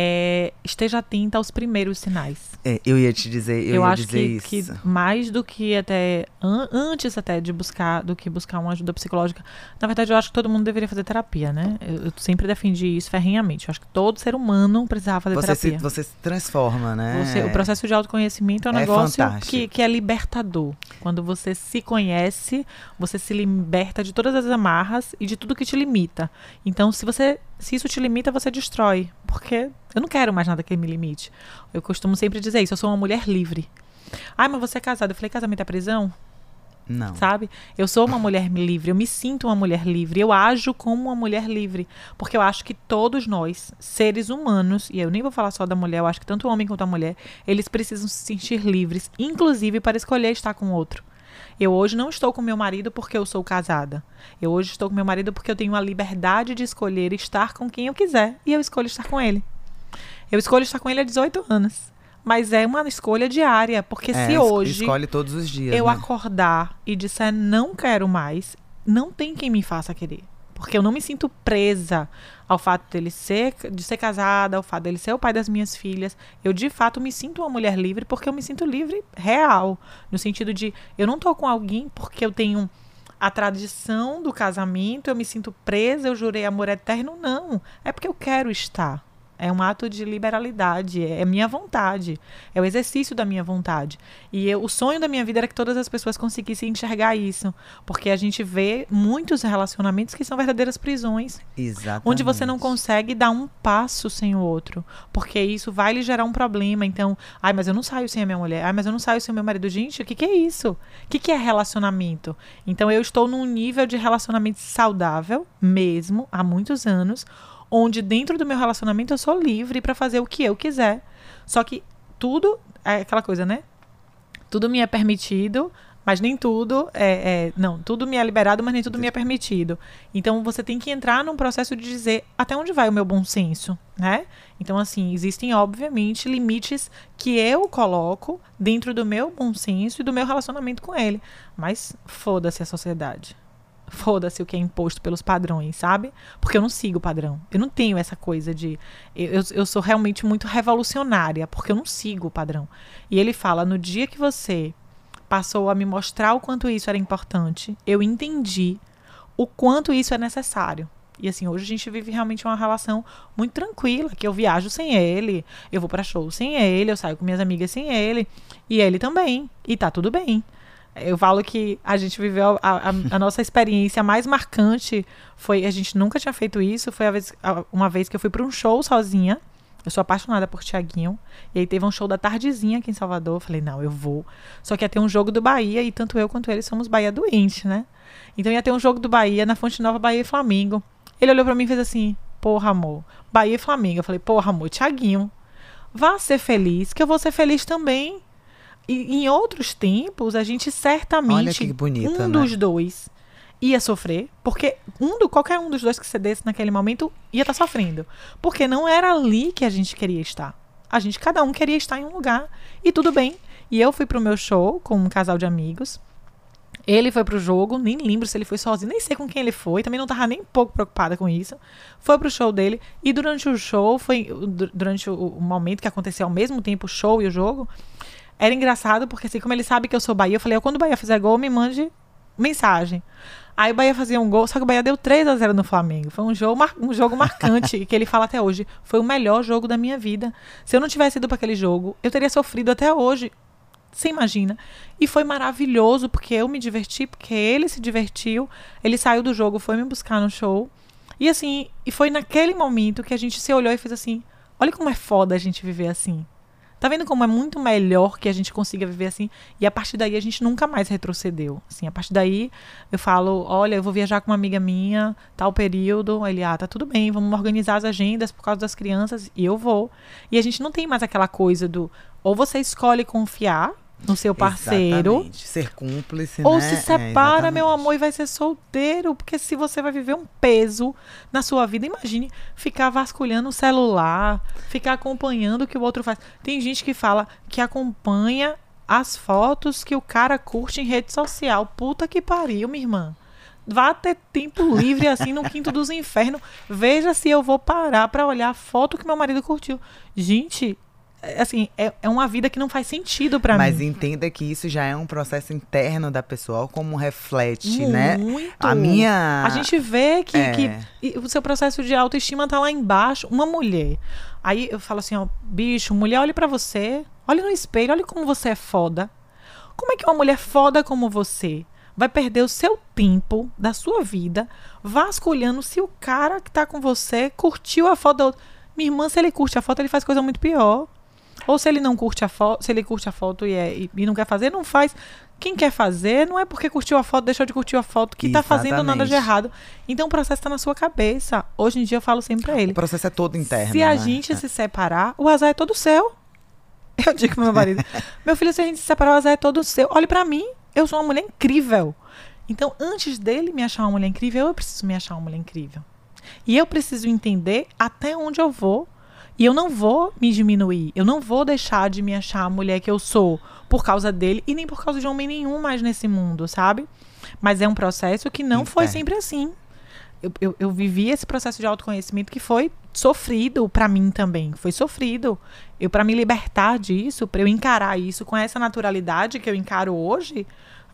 é esteja atenta aos primeiros sinais. É, eu ia te dizer, eu, Eu, ia acho dizer que, isso. que mais do que até an- antes até de buscar do que buscar uma ajuda psicológica, na verdade eu acho que todo mundo deveria fazer terapia, né? Eu, eu sempre defendi isso ferrenhamente. Eu acho que todo ser humano precisava fazer Você se, terapia. você se transforma, né? Você- o processo de autoconhecimento é um É negócio fantástico. que, que é libertador. Quando você se conhece, você se liberta de todas as amarras e de tudo que te limita. Então, se você se isso te limita, você destrói. Porque eu não quero mais nada que me limite. Eu costumo sempre dizer isso, eu sou uma mulher livre. Ai, mas você é casada. Eu falei, casamento é prisão? Não. sabe? Eu sou uma mulher livre, eu me sinto uma mulher livre, eu ajo como uma mulher livre, porque eu acho que todos nós, seres humanos, e eu nem vou falar só da mulher, eu acho que tanto o homem quanto a mulher, eles precisam se sentir livres, inclusive para escolher estar com outro. Eu hoje não estou com meu marido porque eu sou casada. Eu hoje estou com meu marido porque eu tenho a liberdade de escolher estar com quem eu quiser e eu escolho estar com ele. Eu escolho estar com ele há 18 anos. Mas é uma escolha diária, porque É, se hoje Escolhe todos os dias. eu né? acordar e disser não quero mais, não tem quem me faça querer. Porque eu não me sinto presa ao fato dele ser, de ser casada, ao fato dele ser o pai das minhas filhas. Eu, de fato, me sinto uma mulher livre porque eu me sinto livre real. No sentido de, eu não tô com alguém porque eu tenho a tradição do casamento, eu me sinto presa, eu jurei amor eterno. Não. É porque eu quero estar. É um ato de liberalidade, é minha vontade, é o exercício da minha vontade. E eu- o sonho da minha vida era que todas as pessoas conseguissem enxergar isso, porque a gente vê muitos relacionamentos que são verdadeiras prisões, Exatamente. onde você não consegue dar um passo sem o outro, porque isso vai lhe gerar um problema. Então, ai, mas eu não saio sem a minha mulher, ai, mas eu não saio sem o meu marido. Gente, o que, que é isso? O que, que é relacionamento? Então, eu estou num nível de relacionamento saudável, mesmo, há muitos anos, onde dentro do meu relacionamento eu sou livre para fazer o que eu quiser. Só que tudo é aquela coisa, né? Tudo me é permitido, mas nem tudo é, é- Não, tudo me é liberado, mas nem tudo me é permitido. Então você tem que entrar num processo de dizer até onde vai o meu bom senso, né? Então, assim, existem, obviamente, limites que eu coloco dentro do meu bom senso e do meu relacionamento com ele. Mas foda-se a sociedade. Foda-se o que é imposto pelos padrões, sabe? Porque eu não sigo o padrão. Eu não tenho essa coisa de. Eu, eu sou realmente muito revolucionária, porque eu não sigo o padrão. E ele fala: no dia que você passou a me mostrar o quanto isso era importante, eu entendi o quanto isso é necessário. E assim, hoje a gente vive realmente uma relação muito tranquila, que eu viajo sem ele, eu vou para show sem ele, eu saio com minhas amigas sem ele, e ele também. E tá tudo bem. Eu falo que a gente viveu a, a, a, nossa experiência mais marcante foi a gente nunca tinha feito isso. Foi vez, uma vez que eu fui para um show sozinha. Eu sou apaixonada por Tiaguinho. E aí teve um show da tardezinha aqui em Salvador. Eu falei, não, eu vou. Só que ia ter um jogo do Bahia e tanto eu quanto ele somos Bahia doente, né? Então ia ter um jogo do Bahia na Fonte Nova, Bahia e Flamengo. Ele olhou para mim e fez assim: Porra, amor, Bahia e Flamengo. Eu falei: Porra, amor, Tiaguinho, vá ser feliz, que eu vou ser feliz também. E em outros tempos, a gente certamente, bonita, um né? dos dois ia sofrer, porque um do, qualquer um dos dois que cedesse naquele momento ia estar tá sofrendo. Porque não era ali que a gente queria estar. A gente, cada um queria estar em um lugar. E tudo bem. E eu fui pro meu show com um casal de amigos. Ele foi pro jogo, nem lembro se ele foi sozinho, nem sei com quem ele foi, também não tava nem um pouco preocupada com isso. Foi pro show dele e durante o show, foi durante o, o momento que aconteceu ao mesmo tempo o show e o jogo, era engraçado porque assim, como ele sabe que eu sou Bahia, eu falei, quando o Bahia fizer gol, me mande mensagem. Aí o Bahia fazia um gol, só que o Bahia deu 3 a 0 no Flamengo. Foi um jogo, um jogo marcante, que ele fala até hoje. Foi o melhor jogo da minha vida. Se eu não tivesse ido para aquele jogo, eu teria sofrido até hoje. Você imagina? E foi maravilhoso, porque eu me diverti, porque ele se divertiu. Ele saiu do jogo, foi me buscar no show. E assim, e foi naquele momento que a gente se olhou e fez assim: olha como é foda a gente viver assim. Tá vendo como é muito melhor que a gente consiga viver assim? E a partir daí a gente nunca mais retrocedeu. Assim, a partir daí eu falo, olha, eu vou viajar com uma amiga minha, tal período. Ele, ah, tá tudo bem, vamos organizar as agendas por causa das crianças e eu vou. E a gente não tem mais aquela coisa do ou você escolhe confiar no seu parceiro. Exatamente. Ser cúmplice, ou né? se separa, é, meu amor, e vai ser solteiro. Porque se você vai viver um peso na sua vida, imagine ficar vasculhando o celular, ficar acompanhando o que o outro faz. Tem gente que fala que acompanha as fotos que o cara curte em rede social. Puta que pariu, minha irmã. Vá ter tempo livre assim no quinto dos infernos. Veja se eu vou parar para olhar a foto que meu marido curtiu. Gente, é, assim, é, é uma vida que não faz sentido para mim. Mas entenda que isso já é um processo interno da pessoa, como reflete, Muito. né? A minha. A gente vê que, é. que o seu processo de autoestima tá lá embaixo. Uma mulher. Aí eu falo assim, ó, bicho, mulher, olhe para você, olhe no espelho, olhe como você é foda. Como é que uma mulher foda como você vai perder o seu tempo da sua vida vasculhando se o cara que tá com você curtiu a foto da outra? Minha irmã, se ele curte a foto, ele faz coisa muito pior. Ou se ele não curte a foto, se ele curte a foto e, é, e, e, não quer fazer, não faz. Quem quer fazer não é porque curtiu a foto, deixou de curtir a foto, que está fazendo nada de errado. Então o processo está na sua cabeça. Hoje em dia eu falo sempre pra ele. O processo é todo interno. Se né? a gente é. se separar, o azar é todo seu. Eu digo pro meu marido: Meu filho, se a gente se separar, o azar é todo seu. Olhe para mim, eu sou uma mulher incrível. Então, antes dele me achar uma mulher incrível, eu preciso me achar uma mulher incrível. E eu preciso entender até onde eu vou e eu não vou me diminuir. Eu não vou deixar de me achar a mulher que eu sou por causa dele e nem por causa de homem nenhum mais nesse mundo, sabe? Mas é um processo que não foi sempre assim. Eu, eu, eu, vivi esse processo de autoconhecimento que foi sofrido para mim também. Foi sofrido. Eu, para me libertar disso, para eu encarar isso com essa naturalidade que eu encaro hoje,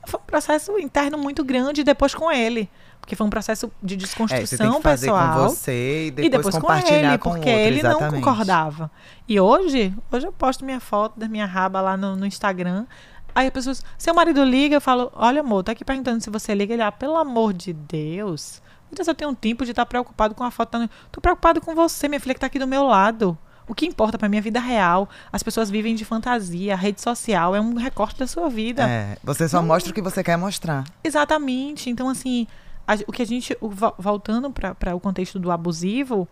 foi um processo interno muito grande depois com ele. Porque foi um processo de desconstrução é, que fazer pessoal. Com você e depois, e depois compartilhar com ele, com porque outro, ele exatamente. não concordava. E hoje, hoje eu posto minha foto da minha raba lá no, no Instagram. Aí as pessoas, seu marido liga, eu falo, olha amor, tá aqui perguntando se você liga. Ele, ah, pelo amor de Deus. Deus, eu tenho um tempo de estar preocupado com a foto. Tá Tô preocupado com você, minha filha que tá aqui do meu lado. O que importa para mim é a vida real. As pessoas vivem de fantasia. A rede social é um recorte da sua vida. É, você só não, mostra o que você quer mostrar. Exatamente. Então, assim, a, o que a gente, o, voltando para o contexto do abusivo,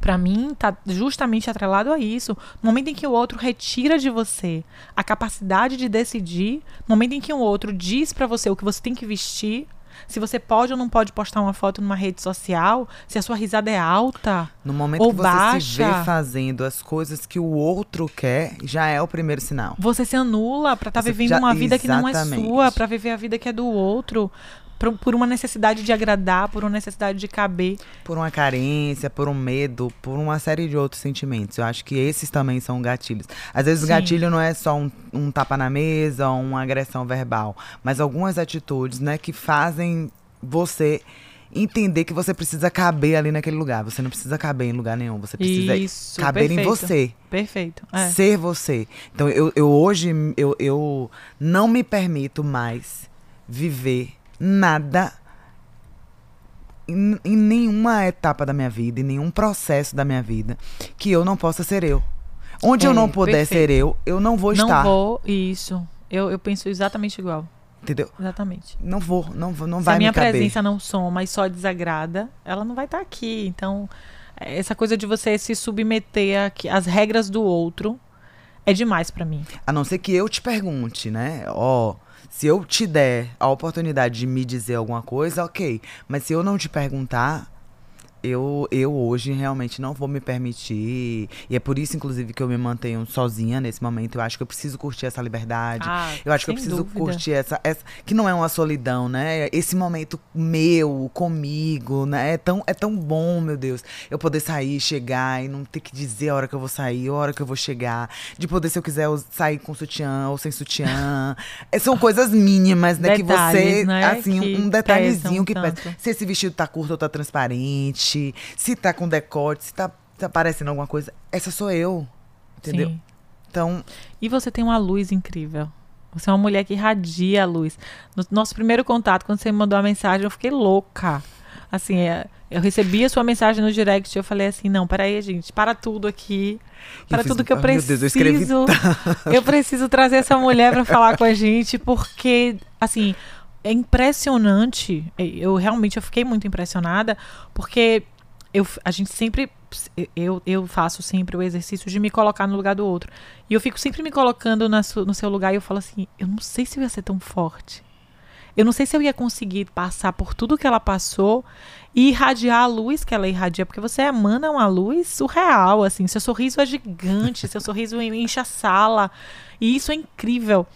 para mim, tá justamente atrelado a isso. No momento em que o outro retira de você a capacidade de decidir, no momento em que o outro diz para você o que você tem que vestir, se você pode ou não pode postar uma foto numa rede social, se a sua risada é alta no momento ou que você baixa, se vê fazendo as coisas que o outro quer, já é o primeiro sinal. Você se anula para estar tá vivendo já, uma vida que não é sua, para viver a vida que é do outro por, por uma necessidade de agradar, por uma necessidade de caber. Por uma carência, por um medo, por uma série de outros sentimentos. Eu acho que esses também são gatilhos. Às vezes Sim. o gatilho não é só um, um tapa na mesa, uma agressão verbal, mas algumas atitudes, né, que fazem você entender que você precisa caber ali naquele lugar. Você não precisa caber em lugar nenhum. Você precisa Isso, caber em perfeito. você. Perfeito. É. Ser você. Então, eu, eu hoje, eu, eu não me permito mais viver nada em, nenhuma etapa da minha vida, em nenhum processo da minha vida, que eu não possa ser eu. Onde eu É, não puder perfeito. ser eu, eu não vou não estar. vou, isso. Eu, eu penso exatamente igual. Entendeu? Exatamente. Não vou, não vou, não Se vai a minha me caber. presença não soma e só desagrada, ela não vai estar aqui. Então, essa coisa de você se submeter a às regras do outro é demais pra mim. A não ser que eu te pergunte, né? Ó, se eu te der a oportunidade de me dizer alguma coisa, ok. Mas se eu não te perguntar, eu, eu hoje realmente não vou me permitir. E é por isso, inclusive, que eu me mantenho sozinha nesse momento. Eu acho que eu preciso curtir essa liberdade. Ah, Eu acho que eu preciso dúvida. curtir essa, essa. Que não é uma solidão, né? Esse momento meu, comigo, né? É tão, é tão bom, meu Deus. Eu poder sair, chegar e não ter que dizer a hora que eu vou sair, a hora que eu vou chegar. De poder, se eu quiser, us- sair com sutiã ou sem sutiã. É, São coisas mínimas, né? que você. Detalhes, né, Assim, que um detalhezinho que pesa. tanto. Se esse vestido tá curto ou tá transparente. Se tá com decote, se tá, tá aparecendo alguma coisa. Essa sou eu. Entendeu? Sim. Então, E você tem uma luz incrível. Você é uma mulher que irradia a luz. No nosso primeiro contato, quando você me mandou a mensagem, eu fiquei louca. Assim, é, eu recebi a sua mensagem no direct e eu falei assim, não, peraí, gente, para tudo aqui. Para tudo que eu preciso. Deus, eu eu preciso trazer essa mulher para falar com a gente, porque, assim, é impressionante. Eu realmente eu fiquei muito impressionada, porque eu, a gente sempre. Eu, eu faço sempre o exercício de me colocar no lugar do outro. E eu fico sempre me colocando na su- no seu lugar e eu falo assim: eu não sei se eu ia ser tão forte. Eu não sei se eu ia conseguir passar por tudo que ela passou e irradiar a luz que ela irradia, porque você emana uma luz surreal, assim. Seu sorriso é gigante, seu sorriso enche a sala. E isso é incrível.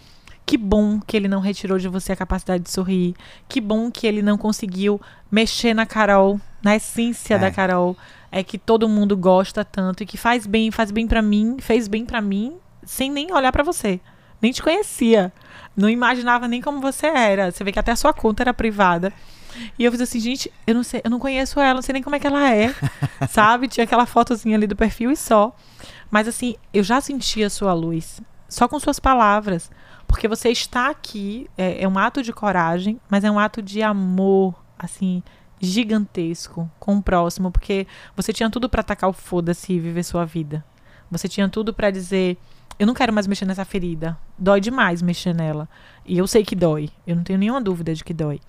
Que bom que ele não retirou de você a capacidade de sorrir. Que bom que ele não conseguiu mexer na Carol, na essência É. da Carol. É que todo mundo gosta tanto e que faz bem, faz bem pra mim, fez bem pra mim, sem nem olhar pra você. Nem te conhecia. Não imaginava nem como você era. Você vê que até a sua conta era privada. E eu fiz assim, gente, eu não sei, eu não conheço ela, não sei nem como é que ela é. sabe? Tinha aquela fotozinha ali do perfil e só. Mas assim, eu já senti a sua luz. Só com suas palavras. Porque você está aqui, é, é um ato de coragem, mas é um ato de amor, assim, gigantesco com o próximo. Porque você tinha tudo pra atacar o foda-se e viver sua vida. Você tinha tudo pra dizer: eu não quero mais mexer nessa ferida. Dói demais mexer nela. E eu sei que dói. Eu não tenho nenhuma dúvida de que dói.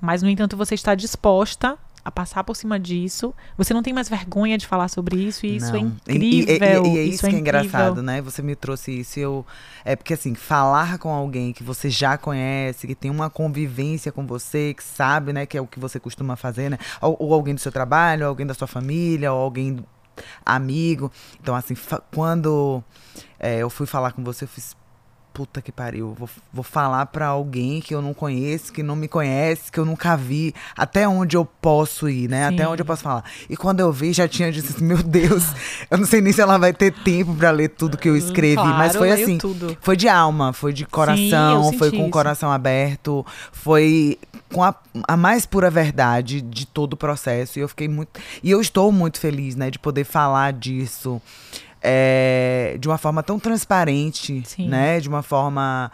Mas, no entanto, você está disposta a passar por cima disso. Você não tem mais vergonha de falar sobre isso. E isso é Não. incrível. E, e- e é isso, que é incrível. engraçado, né? Você me trouxe isso. e Eu, é porque, assim, falar com alguém que você já conhece, que tem uma convivência com você, que sabe, né, que é o que você costuma fazer, né? Ou, ou alguém do seu trabalho, ou alguém da sua família, ou alguém amigo. Então, assim, quando é, eu fui falar com você, eu fiz. Puta que pariu, vou, vou falar pra alguém que eu não conheço, que não me conhece, que eu nunca vi, até onde eu posso ir, né? Até Sim. onde eu posso falar. E quando eu vi, já tinha dito assim, meu Deus, eu não sei nem se ela vai ter tempo pra ler tudo que eu escrevi, mas Claro, foi leio assim, tudo. foi de alma, foi de coração, eu foi com o coração aberto, foi com a, a mais pura verdade de todo o processo. E eu fiquei muito. E eu estou muito feliz, né, de poder falar disso é, de uma forma tão transparente, Sim. né? De uma forma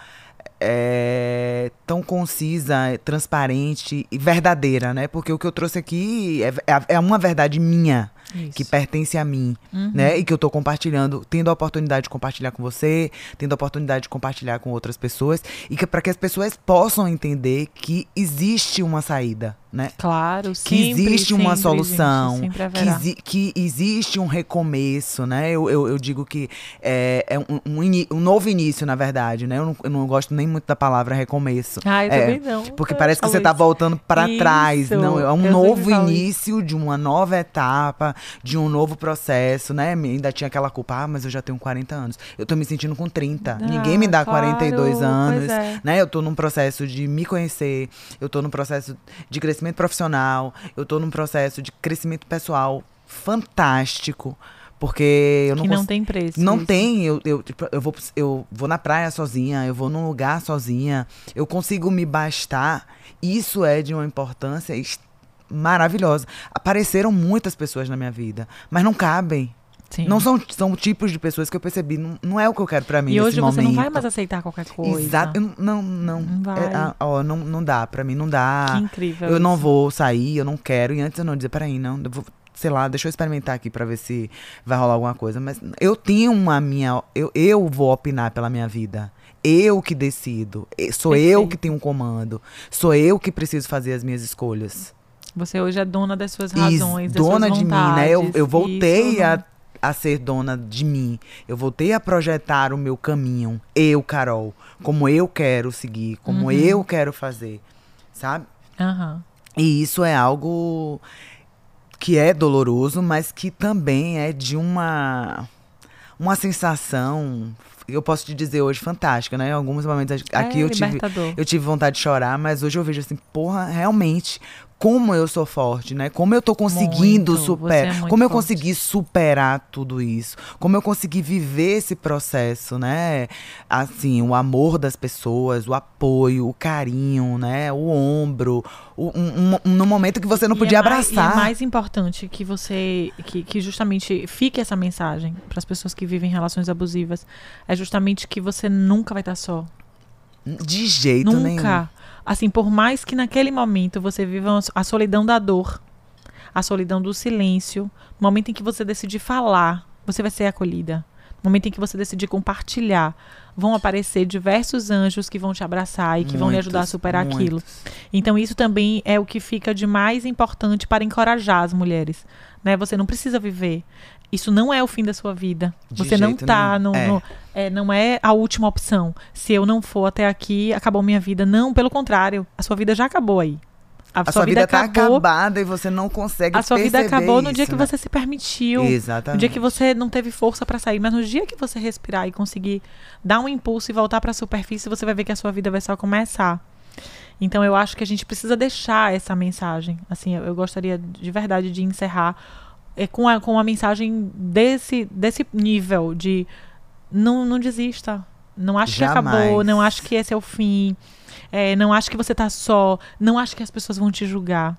é, tão concisa, transparente e verdadeira, né? Porque o que eu trouxe aqui é, é, é uma verdade minha, que Isso. pertence a mim, Uhum. né? E que eu tô compartilhando, tendo a oportunidade de compartilhar com você, tendo a oportunidade de compartilhar com outras pessoas e que para que as pessoas possam entender que existe uma saída, né? Claro, Que sempre, existe uma sempre, solução, gente, que, que existe um recomeço, né? Eu, eu, eu digo que é, é um, um, um novo início, na verdade, né? Eu não, eu não gosto nem muito da palavra recomeço. Ah, eu É, também não. Porque parece que você tá isso. voltando para trás. Isso, Não, é um novo início de uma nova etapa, de um novo processo, né? Ainda tinha aquela culpa, ah, mas eu já tenho 40 anos. Eu tô me sentindo com 30. Ah, Ninguém me dá claro, 42 pois anos, é. né? Eu tô num processo de me conhecer, eu tô num processo de crescimento profissional, eu tô num processo de crescimento pessoal fantástico. Porque eu não que não tem preço. não isso. tem, eu, eu, tipo, eu, vou, eu vou na praia sozinha, eu vou num lugar sozinha, eu consigo me bastar. Isso é de uma importância est- maravilhosa. Apareceram muitas pessoas na minha vida, mas não cabem. Sim. Não são, são tipos de pessoas que eu percebi, não, não é o que eu quero pra mim e hoje você momento. não vai mais aceitar qualquer coisa. Exato, eu não, não, Não vai. é, ah, ó, não, não dá, pra mim não dá. Que incrível. Eu não isso. vou sair, eu não quero. E antes eu não dizer, peraí, não, eu vou, sei lá, deixa eu experimentar aqui pra ver se vai rolar alguma coisa. Mas eu tenho uma minha. Eu, eu vou opinar pela minha vida. Eu que decido. Sou eu Perfeito. que tenho um comando. Sou eu que preciso fazer as minhas escolhas. Você hoje é dona das suas E razões, das dona suas de mim, né? Eu, vontades. eu voltei Isso a, a ser dona de mim. Eu voltei a projetar o meu caminho. Eu, Carol. Como eu quero seguir. Como Uhum. eu quero fazer. Sabe? Aham. E isso é algo que é doloroso, mas que também é de uma uma sensação, eu posso te dizer hoje fantástica, né? Em alguns momentos aqui é eu tive eu tive vontade de chorar, mas hoje eu vejo assim, porra, realmente como eu sou forte, né? Como eu tô conseguindo Muito, superar, é como eu forte. consegui superar tudo isso, como eu consegui viver esse processo, né? Assim, o amor das pessoas, o apoio, o carinho, né? O ombro, o, um, um- no momento que você não E podia é mais- abraçar. e é mais importante que você, que, que justamente fique essa mensagem para as pessoas que vivem relações abusivas, é justamente que você nunca vai estar só. De jeito nenhum. Nunca. Assim, por mais que naquele momento você viva a solidão da dor, a solidão do silêncio, no momento em que você decidir falar, você vai ser acolhida. No momento em que você decidir compartilhar, vão aparecer diversos anjos que vão te abraçar e que vão lhe ajudar a Muitos, superar aquilo. muitos. Então isso também é o que fica de mais importante para encorajar as mulheres, né? Você não precisa viver. Isso não é o fim da sua vida. De Você não tá nenhum. no, É. no- é, não é a última opção. Se eu não for até aqui, acabou minha vida. Não, pelo contrário, a sua vida já acabou aí. A sua, vida, tá acabada e você não consegue a sua vida acabou no dia isso, que né? você se permitiu. Exatamente. No dia que você não teve força para sair, mas no dia que você respirar e conseguir dar um impulso e voltar para a superfície, você vai ver que a sua vida vai só começar. Então eu acho que a gente precisa deixar essa mensagem. Assim, eu, eu gostaria de verdade de encerrar é, com, a, com uma mensagem desse, desse nível de não, não desista. Não acho que acabou, não acho que esse é o fim. é, não acho que você tá só, não acho que as pessoas vão te julgar.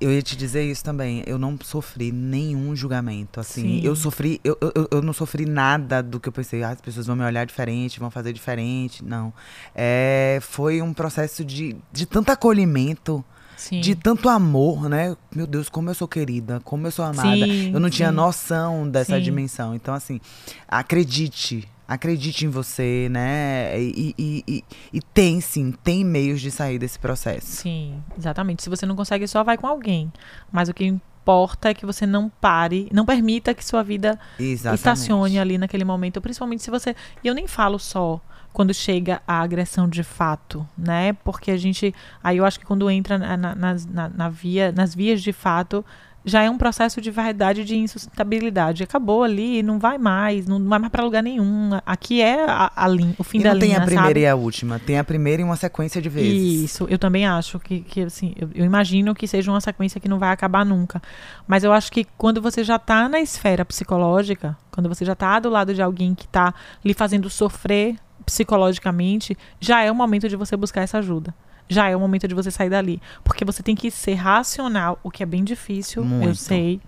Eu ia te dizer isso também. Eu não sofri nenhum julgamento. Assim, Sim. eu sofri. Eu, eu, eu não sofri nada do que eu pensei. Ah, as pessoas vão me olhar diferente, vão fazer diferente. Não. É, foi um processo de, de tanto acolhimento, Sim. de tanto amor, né? Meu Deus, como eu sou querida, como eu sou amada. Sim, eu não tinha sim. noção dessa dimensão. Então, assim, acredite. Acredite em você, né? E, e, e, e tem sim, tem meios de sair desse processo. Sim, exatamente. Se você não consegue, só vai com alguém. Mas o que importa é que você não pare, não permita que sua vida Exatamente. estacione ali naquele momento, principalmente se você. E eu nem falo só quando chega a agressão de fato, né? Porque a gente. Aí eu acho que quando entra na, na- na, na via, nas vias de fato. Já é um processo de verdade de insustentabilidade. Acabou ali, não vai mais, não vai mais para lugar nenhum. Aqui é a, a lin- o fim e da não tem linha, a primeira sabe? e a última, tem a primeira e uma sequência de vezes. Isso, eu também acho que, que assim, eu, eu imagino que seja uma sequência que não vai acabar nunca. Mas eu acho que quando você já tá na esfera psicológica, quando você já tá do lado de alguém que tá lhe fazendo sofrer psicologicamente, já é o momento de você buscar essa ajuda. Já é o momento de você sair dali. Porque você tem que ser racional, o que é bem difícil, eu Muito. sei.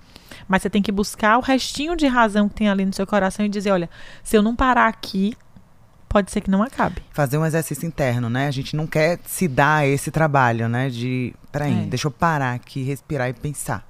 Mas você tem que buscar o restinho de razão que tem ali no seu coração e dizer, olha, se eu não parar aqui, pode ser que não acabe. Fazer um exercício interno, né? A gente não quer se dar esse trabalho, né? De, peraí, É. deixa eu parar aqui, respirar e pensar.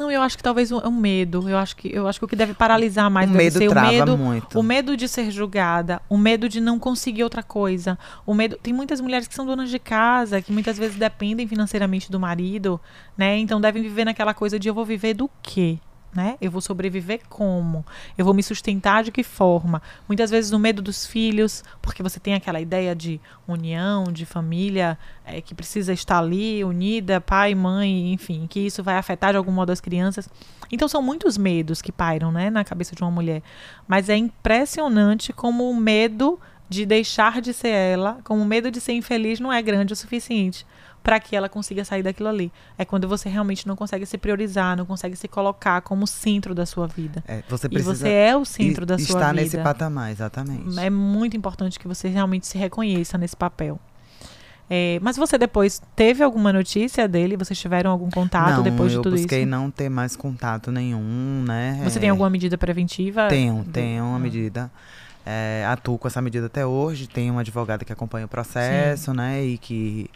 Não, eu acho que talvez um, um medo. Eu acho que eu acho que o que deve paralisar mais o deve medo ser trava o medo, muito. o medo de ser julgada, o medo de não conseguir outra coisa, o medo. Tem muitas mulheres que são donas de casa, que muitas vezes dependem financeiramente do marido, né? Então devem viver naquela coisa de eu vou viver do quê? Né? Eu vou sobreviver como? Eu vou me sustentar de que forma? Muitas vezes no medo dos filhos, porque você tem aquela ideia de união, de família é, que precisa estar ali, unida, pai, mãe, enfim, que isso vai afetar de algum modo as crianças. Então são muitos medos que pairam, né, na cabeça de uma mulher. Mas é impressionante como o medo de deixar de ser ela, como o medo de ser infeliz não é grande o suficiente para que ela consiga sair daquilo ali. É quando você realmente não consegue se priorizar, não consegue se colocar como centro da sua vida. É, você e você é o centro da sua vida. Está nesse patamar, exatamente. É muito importante que você realmente se reconheça nesse papel. É, mas você depois teve alguma notícia dele? Vocês tiveram algum contato não, depois de tudo isso? Eu busquei não ter mais contato nenhum, né? Você é... tem alguma medida preventiva? Tenho, tenho uma ah. medida. É, atuo com essa medida até hoje. Tenho uma advogada que acompanha o processo, Sim. né? E que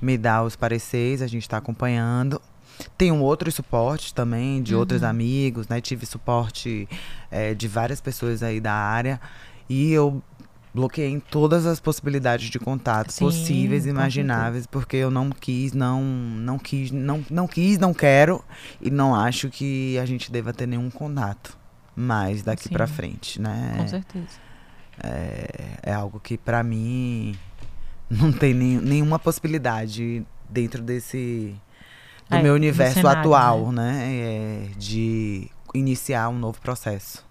me dá os pareceres, a gente está acompanhando. Tem um outro suporte também de uhum. outros amigos, né? Tive suporte é, de várias pessoas aí da área. E eu bloqueei todas as possibilidades de contato Sim, possíveis e imagináveis, porque eu não quis, não, não quis, não, não quis, não quero e não acho que a gente deva ter nenhum contato mais daqui para frente, né? Com certeza. É, é algo que para mim não tem nem, nenhuma possibilidade dentro desse do é, meu universo cenário, atual, né? né? É, de iniciar um novo processo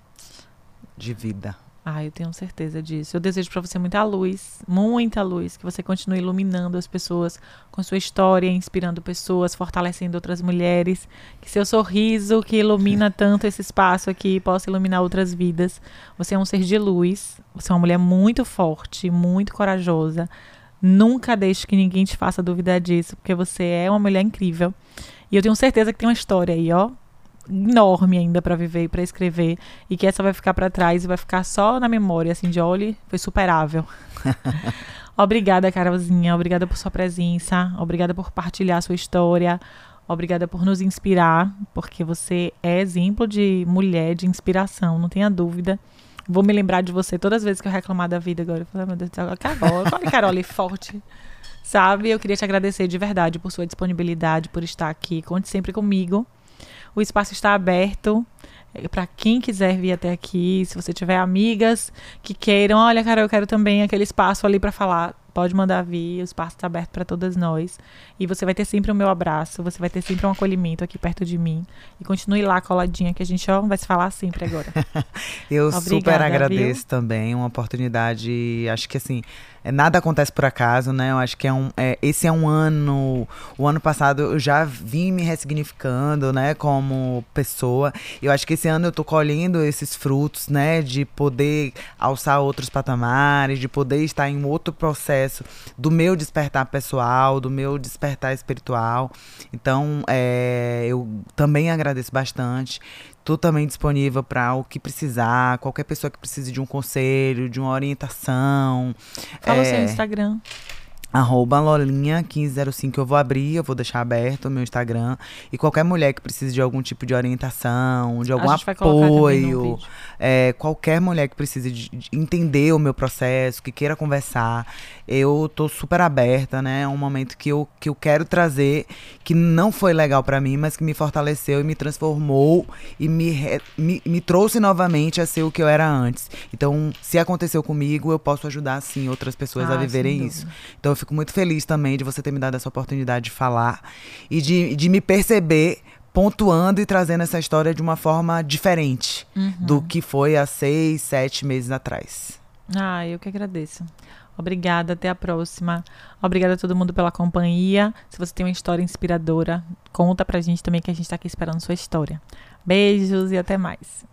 de vida. Ah, eu tenho certeza disso. Eu desejo para você muita luz, muita luz, que você continue iluminando as pessoas com sua história, inspirando pessoas, fortalecendo outras mulheres, que seu sorriso que ilumina tanto esse espaço aqui possa iluminar outras vidas. Você é um ser de luz, você é uma mulher muito forte, muito corajosa. Nunca deixe que ninguém te faça duvidar disso, porque você é uma mulher incrível. E eu tenho certeza que tem uma história aí, ó, enorme ainda para viver e para escrever e que essa vai ficar para trás e vai ficar só na memória assim de olhe, foi superável. obrigada, Carolzinha, obrigada por sua presença, obrigada por partilhar sua história. Obrigada por nos inspirar, porque você é exemplo de mulher de inspiração, não tenha dúvida. Vou me lembrar de você todas as vezes que eu reclamar da vida agora. Eu falei, meu Deus do céu, Carol, olha Carol forte. Sabe? Eu queria te agradecer de verdade por sua disponibilidade, por estar aqui. Conte sempre comigo. O espaço está aberto é, para quem quiser vir até aqui. Se você tiver amigas que queiram, olha, Carol, eu quero também aquele espaço ali para falar pode mandar vir, o espaço está aberto para todas nós. E você vai ter sempre o meu abraço, você vai ter sempre um acolhimento aqui perto de mim. E continue lá coladinha, que a gente ó, vai se falar sempre agora. Eu Obrigada, super agradeço viu? também, uma oportunidade, acho que assim, é, nada acontece por acaso, né? Eu acho que é um, é, esse é um ano. O ano passado eu já vim me ressignificando, né? Como pessoa. Eu acho que esse ano eu tô colhendo esses frutos, né? De poder alçar outros patamares, de poder estar em outro processo do meu despertar pessoal, do meu despertar espiritual. Então, é, eu também agradeço bastante totalmente disponível para o que precisar, qualquer pessoa que precise de um conselho, de uma orientação. Fala é, o seu Instagram. Arroba Lolinha1505, eu vou abrir, eu vou deixar aberto o meu Instagram. E qualquer mulher que precise de algum tipo de orientação, de algum apoio, é, qualquer mulher que precise de, de entender o meu processo, que queira conversar, eu tô super aberta, né? É um momento que eu, que eu quero trazer, que não foi legal para mim, mas que me fortaleceu e me transformou e me, me, me trouxe novamente a ser o que eu era antes. Então, se aconteceu comigo, eu posso ajudar, sim, outras pessoas ah, a viverem isso. Então, fico muito feliz também de você ter me dado essa oportunidade de falar e de, de me perceber pontuando e trazendo essa história de uma forma diferente uhum. do que foi há seis, sete meses atrás. Ah, eu que agradeço. Obrigada, até a próxima. Obrigada a todo mundo pela companhia. Se você tem uma história inspiradora, conta pra gente também que a gente tá aqui esperando sua história. Beijos e até mais.